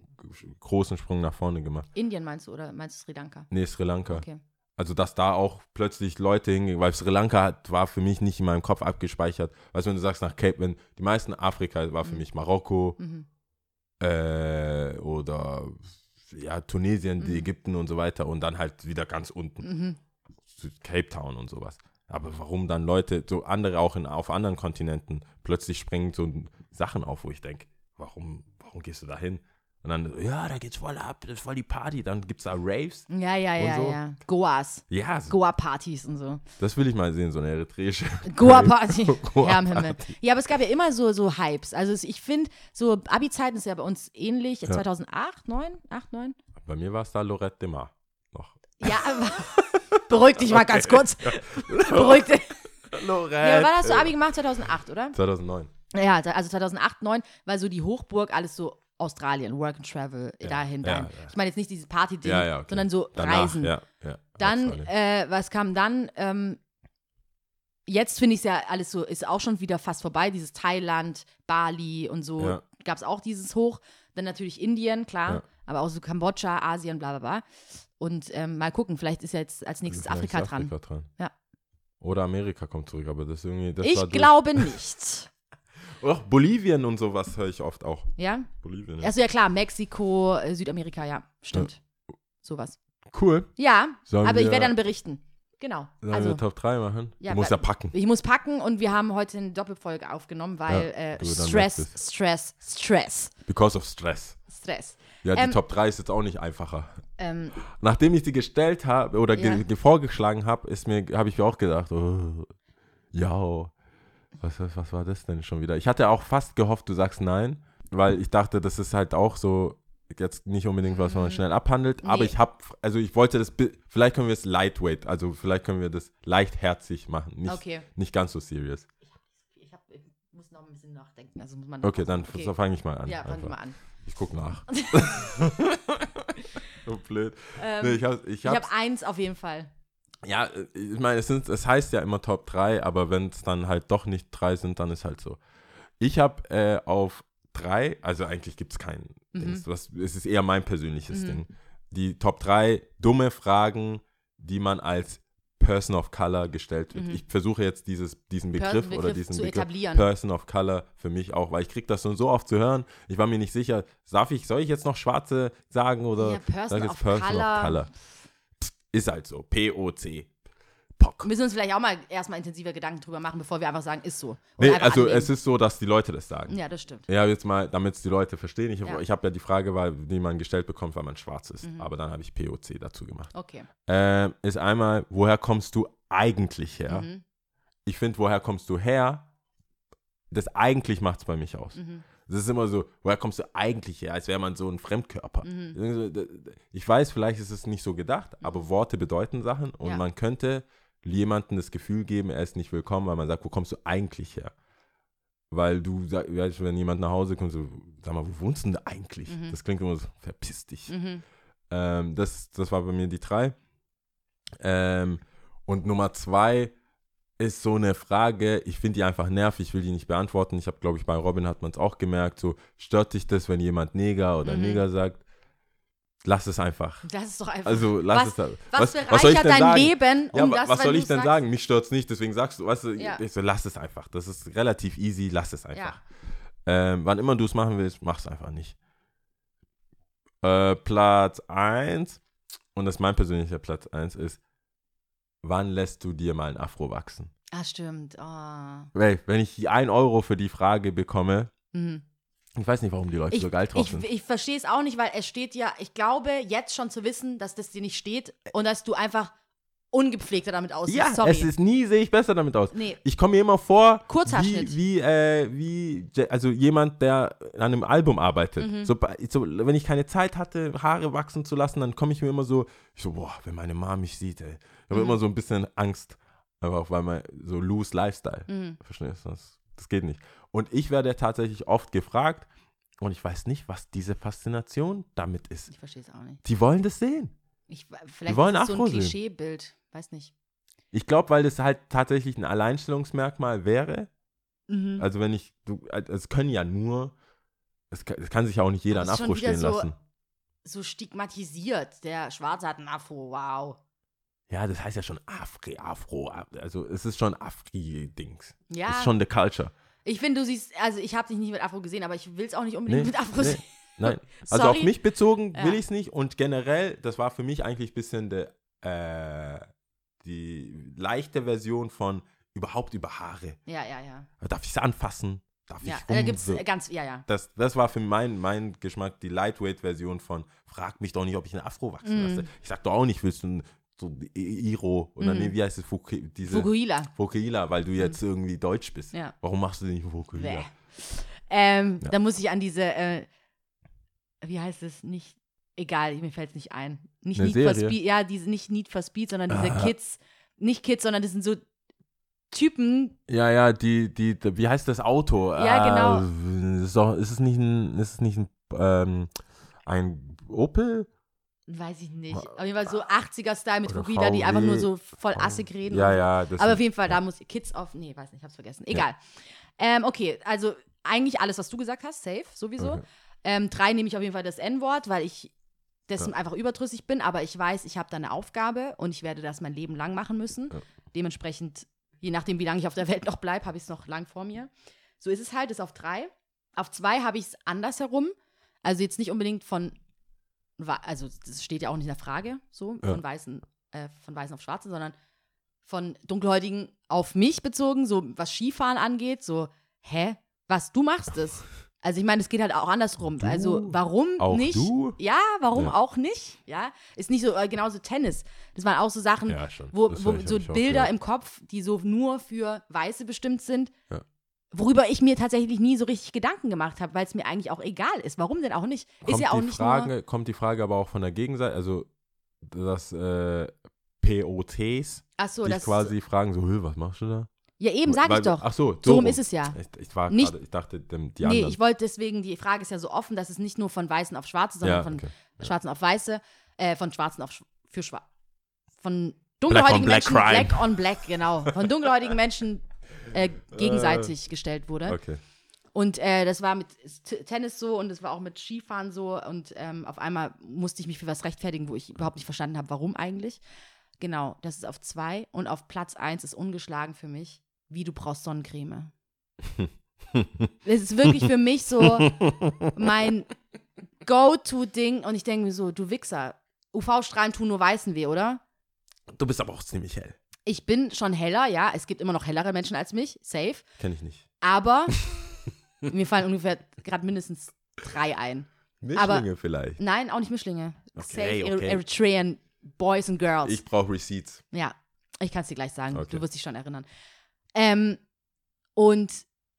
großen Sprung nach vorne gemacht. Indien meinst du oder meinst du Sri Lanka? Nee, Sri Lanka. Okay. Also, dass da auch plötzlich Leute hingehen, weil Sri Lanka hat, war für mich nicht in meinem Kopf abgespeichert. Weißt du, wenn du sagst nach Cape, wenn die meisten Afrika war für Mhm. mich Marokko Mhm. äh, oder ja, Tunesien, die Mhm. Ägypten und so weiter und dann halt wieder ganz unten, Mhm. Cape Town und sowas. Aber warum dann Leute, so andere auch in, auf anderen Kontinenten, plötzlich springen so Sachen auf, wo ich denke, warum, warum gehst du da hin? Und dann, ja, da geht's voll ab, das ist voll die Party, dann gibt's da Raves. Ja, ja, ja, so? ja. Goas. Ja, so, Goa-Partys und so. das will ich mal sehen, so eine eritreische. *laughs* Goa-Party. *laughs* Goa-Party. Herr im Himmel. *laughs* Ja, aber es gab ja immer so, so Hypes. Also ich finde, so Abi-Zeiten ist ja bei uns ähnlich. Ja. 2008, 9, 8, 9? Bei mir war es da Lorette de Mar noch. Ja, aber beruhig dich mal ganz kurz. Beruhig dich. Lorette. Ja, wann hast du Abi gemacht? 2008, oder? 2009. Ja, also 2008, 9 war so die Hochburg, alles so Australien, Work and Travel, dahin, ja, dahin. ja. Ich meine jetzt nicht dieses Party-Ding, Ja, ja, okay. sondern so Danach, Reisen. Ja, ja. Dann, äh, was kam dann? Ähm, jetzt finde ich es ja alles so, ist auch schon wieder fast vorbei. Dieses Thailand, Bali und so Ja. gab es auch dieses Hoch. Dann natürlich Indien, klar, Ja. aber auch so Kambodscha, Asien, bla bla bla. Und ähm, mal gucken, vielleicht ist ja jetzt als nächstes Vielleicht Afrika ist dran. Afrika dran. Ja. Oder Amerika kommt zurück, aber das irgendwie. Das Ich glaube nicht. *laughs* Auch Bolivien und sowas höre ich oft auch. Ja? Bolivien. Ja. Also ja klar, Mexiko, äh, Südamerika, ja, stimmt. Sowas. Cool. Ja, Sollen aber ich werde dann berichten. Genau. Sollen Also wir Top 3 machen? Ja, du musst ja packen. ich muss packen und wir haben heute eine Doppelfolge aufgenommen, weil Ja, äh, Stress. Stress, Stress, Because of Stress. Stress. Ja, die Ähm, Top 3 ist jetzt auch nicht einfacher. Ähm, Nachdem ich die gestellt habe oder Ja. ge vorgeschlagen habe, ist mir, habe ich mir auch gedacht, oh, ja, was, was, was war das denn schon wieder? Ich hatte auch fast gehofft, du sagst nein, weil ich dachte, das ist halt auch so jetzt nicht unbedingt was, was man Mhm. schnell abhandelt, aber Nee. ich habe, also ich wollte das, vielleicht können wir es lightweight, also vielleicht können wir das leichtherzig machen, nicht, Okay. nicht ganz so serious. Ich, hab, ich muss noch ein bisschen nachdenken. Also muss man Okay, dann Okay. so fange ich mal an. Ja, einfach. mal an. Ich guck nach. *laughs* *laughs* so blöd. Ähm, nee, ich hab, ich ich habe eins auf jeden Fall. Ja, äh, ich meine, es, sind, es heißt ja immer Top 3, aber wenn es dann halt doch nicht drei sind, dann ist halt so. Ich habe äh, auf drei, also eigentlich gibt es keinen Mhm. Dings, was, es ist eher mein persönliches Mhm. Ding. Die Top 3 dumme Fragen, die man als Person of Color gestellt wird. Mhm. Ich versuche jetzt dieses, diesen Begriff, Begriff oder diesen Begriff etablieren. Person of Color für mich auch, weil ich kriege das schon so oft zu hören. Ich war mir nicht sicher, darf ich, soll ich jetzt noch Schwarze sagen oder Ja, Person sag jetzt of Person Color. of Color? Ist halt so. P-O-C. POC. Müssen wir uns vielleicht auch mal erstmal intensiver Gedanken drüber machen, bevor wir einfach sagen, ist so. Oder Nee, also annehmen. es ist so, dass die Leute das sagen. Ja, das stimmt. Ja, jetzt mal, damit es die Leute verstehen. Ich, Ja. ich habe ja die Frage, weil, die man gestellt bekommt, weil man schwarz ist. Mhm. Aber dann habe ich POC dazu gemacht. Okay. Ähm, ist einmal, woher kommst du eigentlich her? Mhm. Ich finde, woher kommst du her? Das eigentlich macht es bei mich aus. Mhm. Das ist immer so, woher kommst du eigentlich her? Als wäre man so ein Fremdkörper. Mhm. Ich weiß, vielleicht ist es nicht so gedacht, aber Worte bedeuten Sachen und Ja. man könnte jemandem das Gefühl geben, er ist nicht willkommen, weil man sagt, wo kommst du eigentlich her? Weil du, weißt wenn jemand nach Hause kommt, so, sag mal, wo wohnst du denn eigentlich? Mhm. Das klingt immer so, verpiss dich. Mhm. Ähm, das, das war bei mir die drei. Ähm, und Nummer zwei ist so eine Frage, ich finde die einfach nervig, ich will die nicht beantworten. Ich habe, glaube ich, bei Robin hat man es auch gemerkt, so stört dich das, wenn jemand Neger oder Mhm. Neger sagt? Lass es einfach. Das ist doch einfach. Also lass was, es da. was, bereichert soll ich denn dein sagen? Leben, um Ja, das, was soll ich denn sagst, sagen? Mich stört es nicht, deswegen sagst du, weißt du, Ja. so, lass es einfach. Das ist relativ easy, lass es Ja. einfach. Ähm, wann immer du es machen willst, mach es einfach nicht. Äh, Platz 1, und das ist mein persönlicher Platz 1, ist, wann lässt du dir mal ein Afro wachsen? Ah, stimmt. Oh. Weil, wenn ich die 1 Euro für die Frage bekomme, Mhm. ich weiß nicht, warum die Leute Ich, so geil drauf ich, sind. ich verstehe es auch nicht, weil es steht ja, ich glaube, jetzt schon zu wissen, dass das dir nicht steht und dass du einfach ungepflegter damit aussiehst. ja, Sorry. es ist nie, sehe ich besser damit aus. nee, Ich komme mir immer vor, wie, wie, äh, wie, also jemand, der an einem Album arbeitet. Mhm. So, so, wenn ich keine Zeit hatte, Haare wachsen zu lassen, dann komme ich mir immer so, ich so, boah, wenn meine Mama mich sieht, ey. Ich habe Mhm. immer so ein bisschen Angst, einfach weil man so loose Lifestyle. mhm. Verstehst du? Das, das geht nicht. Und ich werde tatsächlich oft gefragt und ich weiß nicht, was diese Faszination damit ist. ich verstehe es auch nicht. Die wollen das sehen. Ich, vielleicht wollen ist es so ein. Klischeebild. Weiß nicht. Ich glaube, weil das halt tatsächlich ein Alleinstellungsmerkmal wäre. Mhm. Also wenn ich, du, es können ja nur, es kann, es kann sich ja auch nicht jeder ein Afro stehen so- lassen. so stigmatisiert. Der Schwarze hat einen Afro, wow. Ja, das heißt ja schon Afri, Afro, also es ist schon Afri-Dings. Ja, Das ist schon the culture. ich finde, du siehst, also ich habe dich nicht mit Afro gesehen, aber ich will es auch nicht unbedingt Nee, mit Afro nee. sehen. Nein, *laughs* also auf mich bezogen will Ja. ich es nicht und generell, das war für mich eigentlich ein bisschen de, äh, die leichte Version von überhaupt über Haare. Ja, ja, ja. Darf ich es anfassen? Darf Ja, ich da gibt es rumwirken? ganz, ja, ja. das, das war für meinen mein Geschmack die Lightweight-Version von frag mich doch nicht, ob ich einen Afro wachsen Mhm. lasse. Ich sag doch auch nicht, willst du ein, so Iro oder Mhm. nee, wie heißt es, Fuki, diese Fukuhila. Fukuhila, weil du jetzt irgendwie deutsch bist. Ja. Warum machst du nicht Fukuhila? Ähm, Ja. Da muss ich an diese, äh, wie heißt es, nicht, egal, mir fällt es nicht ein. Nicht Eine Need for Serie? Speed, ja, diese, nicht Need for Speed, sondern diese Ah. Kids, nicht Kids, sondern das sind so Typen, Ja, ja, die, die, die, wie heißt das Auto? Ja, genau. Ist, doch, ist es nicht ein, ist es nicht ein, ähm, ein Opel? Weiß ich nicht, auf jeden Fall so 80er-Style mit Oder Fukuhila, die einfach nur so voll assig reden. Ja, ja. Das Aber auf jeden Fall, da muss Kids auf, nee, weiß nicht, hab's vergessen. Egal. Ähm, okay, also eigentlich alles, was du gesagt hast, safe, sowieso. Okay. Ähm, drei nehme ich auf jeden Fall das N-Wort, weil ich dessen Ja. einfach überdrüssig bin, aber ich weiß, ich habe da eine Aufgabe und ich werde das mein Leben lang machen müssen. Ja. Dementsprechend, je nachdem, wie lange ich auf der Welt noch bleibe, habe ich es noch lang vor mir. So ist es halt, ist auf drei. Auf zwei habe ich es andersherum. Also jetzt nicht unbedingt von, also das steht ja auch nicht in der Frage, so, Ja. von Weißen, äh, von Weißen auf Schwarze, sondern von Dunkelhäutigen auf mich bezogen, so was Skifahren angeht, so, hä, was, du machst es? Also ich meine, es geht halt auch andersrum. Du? Also warum Auch nicht? du? Ja, warum Ja. auch nicht? Ja, ist nicht so, äh, genauso Tennis. Das waren auch so Sachen, Ja, wo, wo so ich auch Bilder gehört. im Kopf, die so nur für Weiße bestimmt sind. Worüber ich mir tatsächlich nie so richtig Gedanken gemacht habe, weil es mir eigentlich auch egal ist. Warum denn auch nicht? Ist kommt, ja auch die nicht Frage, nur. kommt die Frage aber auch von der Gegenseite, also dass äh, POTs Ach so, dich das quasi fragen, so, "Hö, was machst du da? Ja, eben sag Weil- ich doch. Ach so, so rum rum ist es ja. Ich, ich war Nicht- gerade, ich dachte, die Nee, anderen. ich wollte deswegen, die Frage ist ja so offen, dass es nicht nur von Weißen auf Schwarze, sondern ja, von okay. Schwarzen auf Weiße, äh, von Schwarzen auf Sch für Schwarz. Von dunkelhäutigen Black Menschen, Black on Black, genau. Von dunkelhäutigen Menschen äh, gegenseitig gestellt wurde. Okay. Und äh, das war mit Tennis so und es war auch mit Skifahren so. Und ähm, auf einmal musste ich mich für was rechtfertigen, wo ich überhaupt nicht verstanden habe, warum eigentlich. Genau, das ist auf zwei. Und auf Platz eins ist ungeschlagen für mich, wie du brauchst Sonnencreme. *laughs* Das ist wirklich für mich so mein Go-To-Ding. Und ich denke mir so, du Wichser, UV-Strahlen tun nur Weißen weh, oder? Du bist aber auch ziemlich hell. Ich bin schon heller, ja. Es gibt immer noch hellere Menschen als mich, safe. Kenn ich nicht. Aber *laughs* mir fallen ungefähr gerade mindestens drei ein. Mischlinge vielleicht. Nein, auch nicht Mischlinge. Okay, Safe okay. Eritrean Boys and Girls. Ich brauche Receipts. ja, ich kann es dir gleich sagen. Okay. Du wirst dich schon erinnern. Ähm, und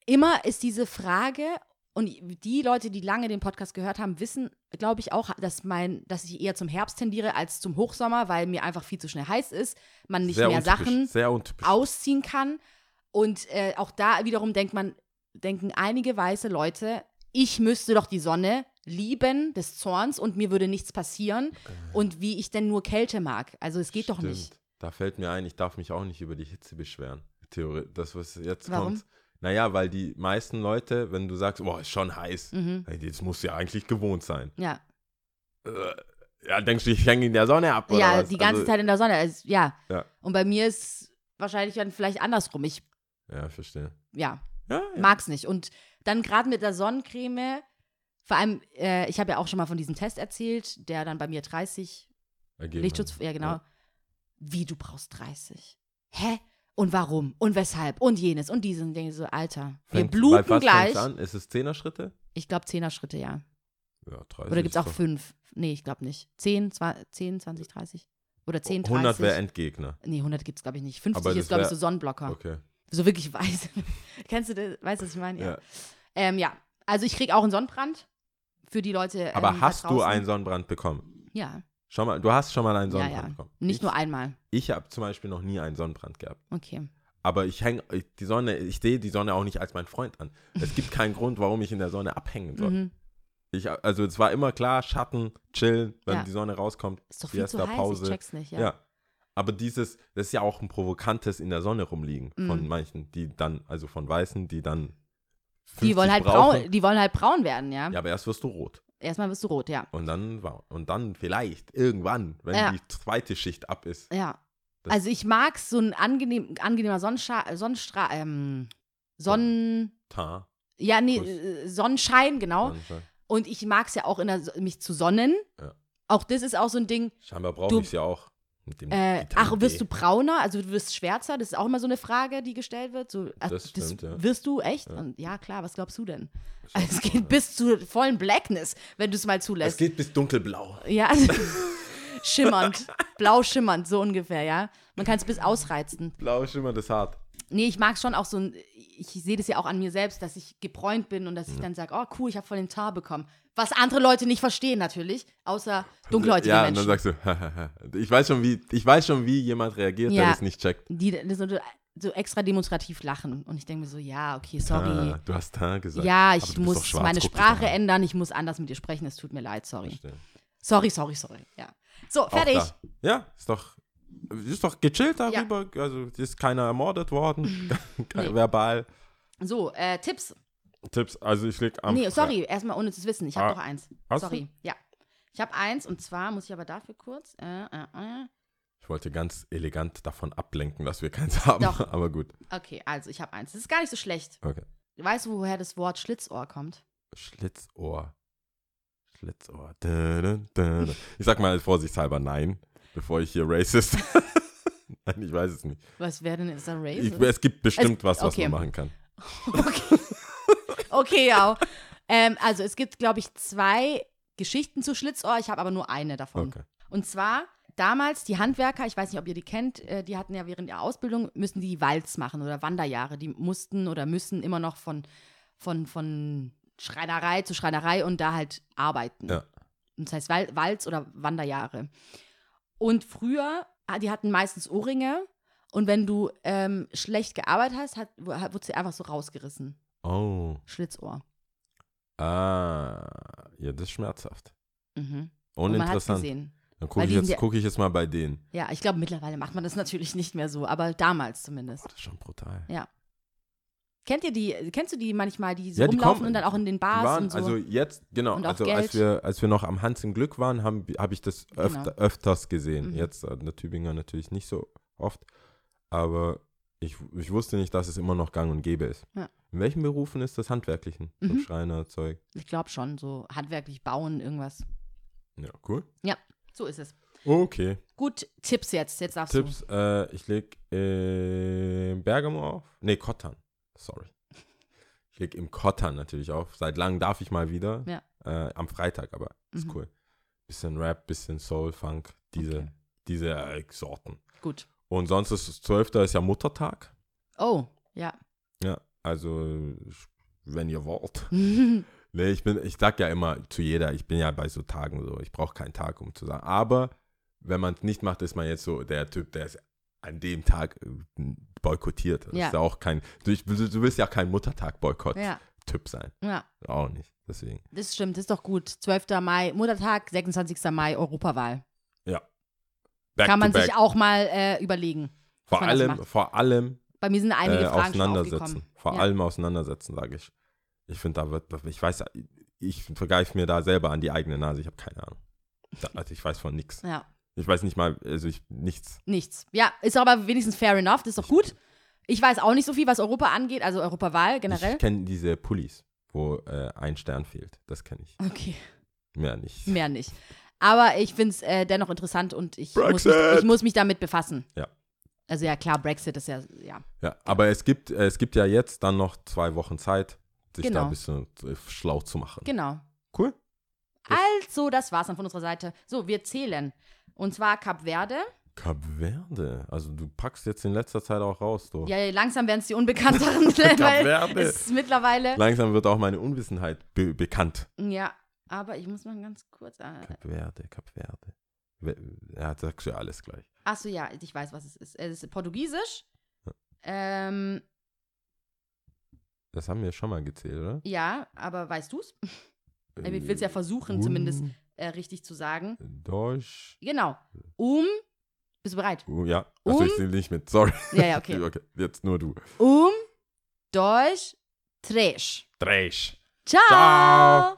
immer ist diese Frage, und die Leute, die lange den Podcast gehört haben, wissen, glaube ich, auch, dass, mein, dass ich eher zum Herbst tendiere als zum Hochsommer, weil mir einfach viel zu schnell heiß ist, man nicht sehr mehr Sachen ausziehen kann. Und äh, auch da wiederum denkt man, denken einige weiße Leute, ich müsste doch die Sonne lieben des Zorns und mir würde nichts passieren. Und wie ich denn nur Kälte mag. Also es geht doch Stimmt. nicht. Da fällt mir ein, ich darf mich auch nicht über die Hitze beschweren. Theorie, das, was jetzt Warum? kommt. Naja, weil die meisten Leute, wenn du sagst, boah, ist schon heiß, Mhm. hey, das muss ja eigentlich gewohnt sein. Ja, Äh, ja, denkst du, ich hänge in der Sonne ab oder ja was? die ganze also, Zeit in der Sonne. Also, ja. Ja. Und bei mir ist wahrscheinlich dann vielleicht andersrum. Ich, Ja, verstehe. ja, Ja, ja. mag's nicht. Und dann gerade mit der Sonnencreme, vor allem, äh, ich habe ja auch schon mal von diesem Test erzählt, der dann bei mir 30 Ergeben Lichtschutz, hat. ja genau. Wie, du brauchst 30? Hä? Und warum? Und weshalb? Und jenes und dieses. Und denke so, Alter, wir Fängt- bei bluten was fängt's gleich. An? Ist es Zehner-Schritte? Ich glaube, 10er Schritte, ja. Ja, 30 Oder gibt es auch 5? Nee, ich glaube nicht. 10, 20, 10, 20, 30? Oder 10, 30? 100 wäre Endgegner. Nee, 100 gibt es, glaube ich, nicht. 50 Aber ist, glaube ich, so Sonnenblocker. Okay. So wirklich weiß. *laughs* Kennst du das? Weißt du, was ich meine? Ja. Ja. Ähm, ja. Also ich kriege auch einen Sonnenbrand für die Leute. Aber ähm, hast du einen Sonnenbrand bekommen? Ja, Schon mal, du hast schon mal einen ja, Sonnenbrand ja. bekommen. Nicht ich, nur einmal. Ich habe zum Beispiel noch nie einen Sonnenbrand gehabt. Okay. Aber ich hänge die Sonne, ich sehe die Sonne auch nicht als mein Freund an. Es gibt keinen *laughs* Grund, warum ich in der Sonne abhängen soll. Mhm. Ich, also es war immer klar, Schatten, chillen, wenn Ja. die Sonne rauskommt. Ist doch viel zu heiß, Siesta-Pause. ich check's nicht. Ja. Ja. Aber dieses, das ist ja auch ein provokantes in der Sonne rumliegen von Mhm. manchen, die dann, also von Weißen, die dann Die 50 wollen, halt brauchen. braun, die wollen halt braun werden, ja. Ja, aber erst wirst du rot. Erstmal wirst du rot, ja. Und dann, und dann vielleicht irgendwann, wenn Ja. die zweite Schicht ab ist. Ja. Also ich mag so ein angenehm, angenehmer Sonnenscha Sonnenstra ähm, Sonnen... Ta, Ja, nee, Kuss. äh, Sonnenschein, genau. Sonnenschein. Und ich mag es ja auch, in der, mich zu sonnen. Ja. Auch das ist auch so ein Ding. Scheinbar brauche ich ja auch. Äh, ach, wirst du brauner? Also du wirst schwärzer? Das ist auch immer so eine Frage, die gestellt wird. So, ach, Das stimmt, ja. Wirst du echt? Ja. Und ja, klar, was glaubst du denn? Also, es geht bis zu vollen Blackness, wenn du es mal Es zulässt. geht bis dunkelblau. Ja, *laughs* schimmernd. Blau schimmernd, so ungefähr, ja. Man kann es bis ausreizen. Blau schimmert ist hart. Nee, ich mag schon auch so ein, ich sehe das ja auch an mir selbst, dass ich gebräunt bin und dass ich dann sage, oh cool, ich habe voll den Tar bekommen. Was andere Leute nicht verstehen natürlich, außer dunkelhäutige ja, Menschen. und dann sagst du, *laughs* ich weiß schon, wie, ich weiß schon, wie jemand reagiert, der Ja. das nicht checkt. die so, so extra demonstrativ lachen. Und ich denke mir so, ja, okay, sorry. Ah, du hast Tar gesagt. ja, ich muss schwarz, meine Sprache ändern, ich muss anders mit dir sprechen, es tut mir leid, sorry. Verstehe. Sorry, sorry, sorry. Ja. So, fertig. da. Ja, ist doch, ist doch gechillt darüber. Also ist keiner ermordet worden, *laughs* kein, Nee. verbal. So, äh, Tipps. Tipps, also ich leg am nee, sorry, erstmal ohne zu wissen. Ich habe Ah, noch eins. hast du? Sorry. Ja. Ich habe eins und zwar muss ich aber dafür kurz. Äh, äh, äh. Ich wollte ganz elegant davon ablenken, dass wir keins haben, Doch. *laughs* aber gut. Okay, also ich habe eins. Das ist gar nicht so schlecht. Okay. Weißt du, woher das Wort Schlitzohr kommt? Schlitzohr. Schlitzohr. Ich sag mal vorsichtshalber nein, bevor ich hier racist. *laughs* nein, ich weiß es nicht. Was wäre denn ist da Race? Ich, es gibt bestimmt Es- was, was okay. man machen kann. Okay, *laughs* okay ja. Ähm, also es gibt, glaube ich, zwei Geschichten zu Schlitzohr. Ich habe aber nur eine davon. Okay. Und zwar damals die Handwerker, ich weiß nicht, ob ihr die kennt, äh, die hatten ja während der Ausbildung, müssen die Walz machen oder Wanderjahre. Die mussten oder müssen immer noch von, von, von Schreinerei zu Schreinerei und da halt arbeiten. Ja. Und das heißt Wal Walz oder Wanderjahre. Und früher, ah, die hatten meistens Ohrringe und wenn du ähm, schlecht gearbeitet hast, hat, wurde sie einfach so rausgerissen. Oh. Schlitzohr. Ah. Ja, das ist schmerzhaft. Mhm. Uninteressant. Dann gucke ich, jetzt- ja- guck ich jetzt mal bei denen. Ja, ich glaube, mittlerweile macht man das *laughs* natürlich nicht mehr so, aber damals zumindest. Das ist schon brutal. Kennt ihr die, kennst du die manchmal, die so Ja, die rumlaufen kommen- und dann auch in den Bars waren, und so? also jetzt, genau, also als wir, als wir noch am Hans im Glück waren, habe hab ich das öfter, Genau. öfters gesehen. Mhm. Jetzt an der Tübinger natürlich nicht so oft, aber ich, ich wusste nicht, dass es immer noch gang und gäbe ist. Ja. In welchen Berufen ist das Handwerklichen? So Mhm. Schreiner, Zeug. ich glaube schon, so handwerklich bauen, irgendwas. Ja, cool. So ist es. Okay. Gut, Tipps jetzt. Jetzt darfst Tipps, äh, ich leg in Bergamo auf. Nee, Kottern. Sorry. Ich leg im Kottern natürlich auf. Seit langem darf ich mal wieder. Ja. Äh, am Freitag, aber ist Mhm. cool. Bisschen Rap, bisschen Soul, Funk, diese, Okay. diese äh, Sorten. Gut. Und sonst ist es 12. ist ja Muttertag. Oh, ja. Ja, also wenn ihr wollt. *laughs* Nee, ich bin, ich sag ja immer zu jeder, ich bin ja bei so Tagen so, ich brauche keinen Tag, um zu sagen. Aber wenn man es nicht macht, ist man jetzt so der Typ, der es an dem Tag äh, boykottiert. Das Ja. ist ja auch kein, du, ich- du willst ja kein Muttertag-Boykott-Typ ja, sein. ja. Auch nicht. Deswegen. Das stimmt, das ist doch gut. 12. Mai, Muttertag, 26. Mai, Europawahl. Back Kann man to sich back. auch mal äh, überlegen. vor allem, vor allem Bei mir sind einige äh, Fragen auseinandersetzen. Vor ja. allem auseinandersetzen, sage ich. Ich finde, da wird, ich weiß, ich vergreife mir da selber an die eigene Nase. Ich habe keine Ahnung. Also ich weiß von nichts. Ja, Ich weiß nicht mal, also ich, nichts. nichts. Ja, ist aber wenigstens fair enough, das ist doch gut. Ich weiß auch nicht so viel, was Europa angeht, also Europawahl generell. Ich kenne diese Pullis, wo äh, ein Stern fehlt. Das kenne ich. Okay, Mehr nicht. mehr nicht. Aber ich finde es äh, dennoch interessant und ich muss, mich, ich muss mich damit befassen. Ja. Also ja, klar, Brexit ist ja, ja. Ja, aber es gibt, äh, es gibt ja jetzt dann noch zwei Wochen Zeit, sich da Genau. ein bisschen äh, schlau zu machen. Genau. Cool. Also, das war's dann von unserer Seite. So, wir zählen. Und zwar Kap Verde. Kap Verde. Also du packst jetzt in letzter Zeit auch raus, du. Ja, langsam werden es die Unbekannteren. *laughs* Weil Verde. es ist mittlerweile. Langsam wird auch meine Unwissenheit be bekannt. Ja, aber ich muss mal ganz kurz. Äh, Kap Verde, Kap Verde. Ja, sagst du ja alles gleich. Achso, ja, ich weiß, was es ist. Es ist Portugiesisch. Ähm, Das haben wir schon mal gezählt, oder? ja, aber weißt du's? *laughs* Ich will es ja versuchen, zumindest äh, richtig zu sagen. Deutsch. Genau. Um. Bist du bereit? Uh, ja. Achso, Um- ich sehe nicht mit. Sorry. Ja, ja, okay. *laughs* okay. Jetzt nur du. Um. Dois. Três. Dresch. Ciao. Ciao.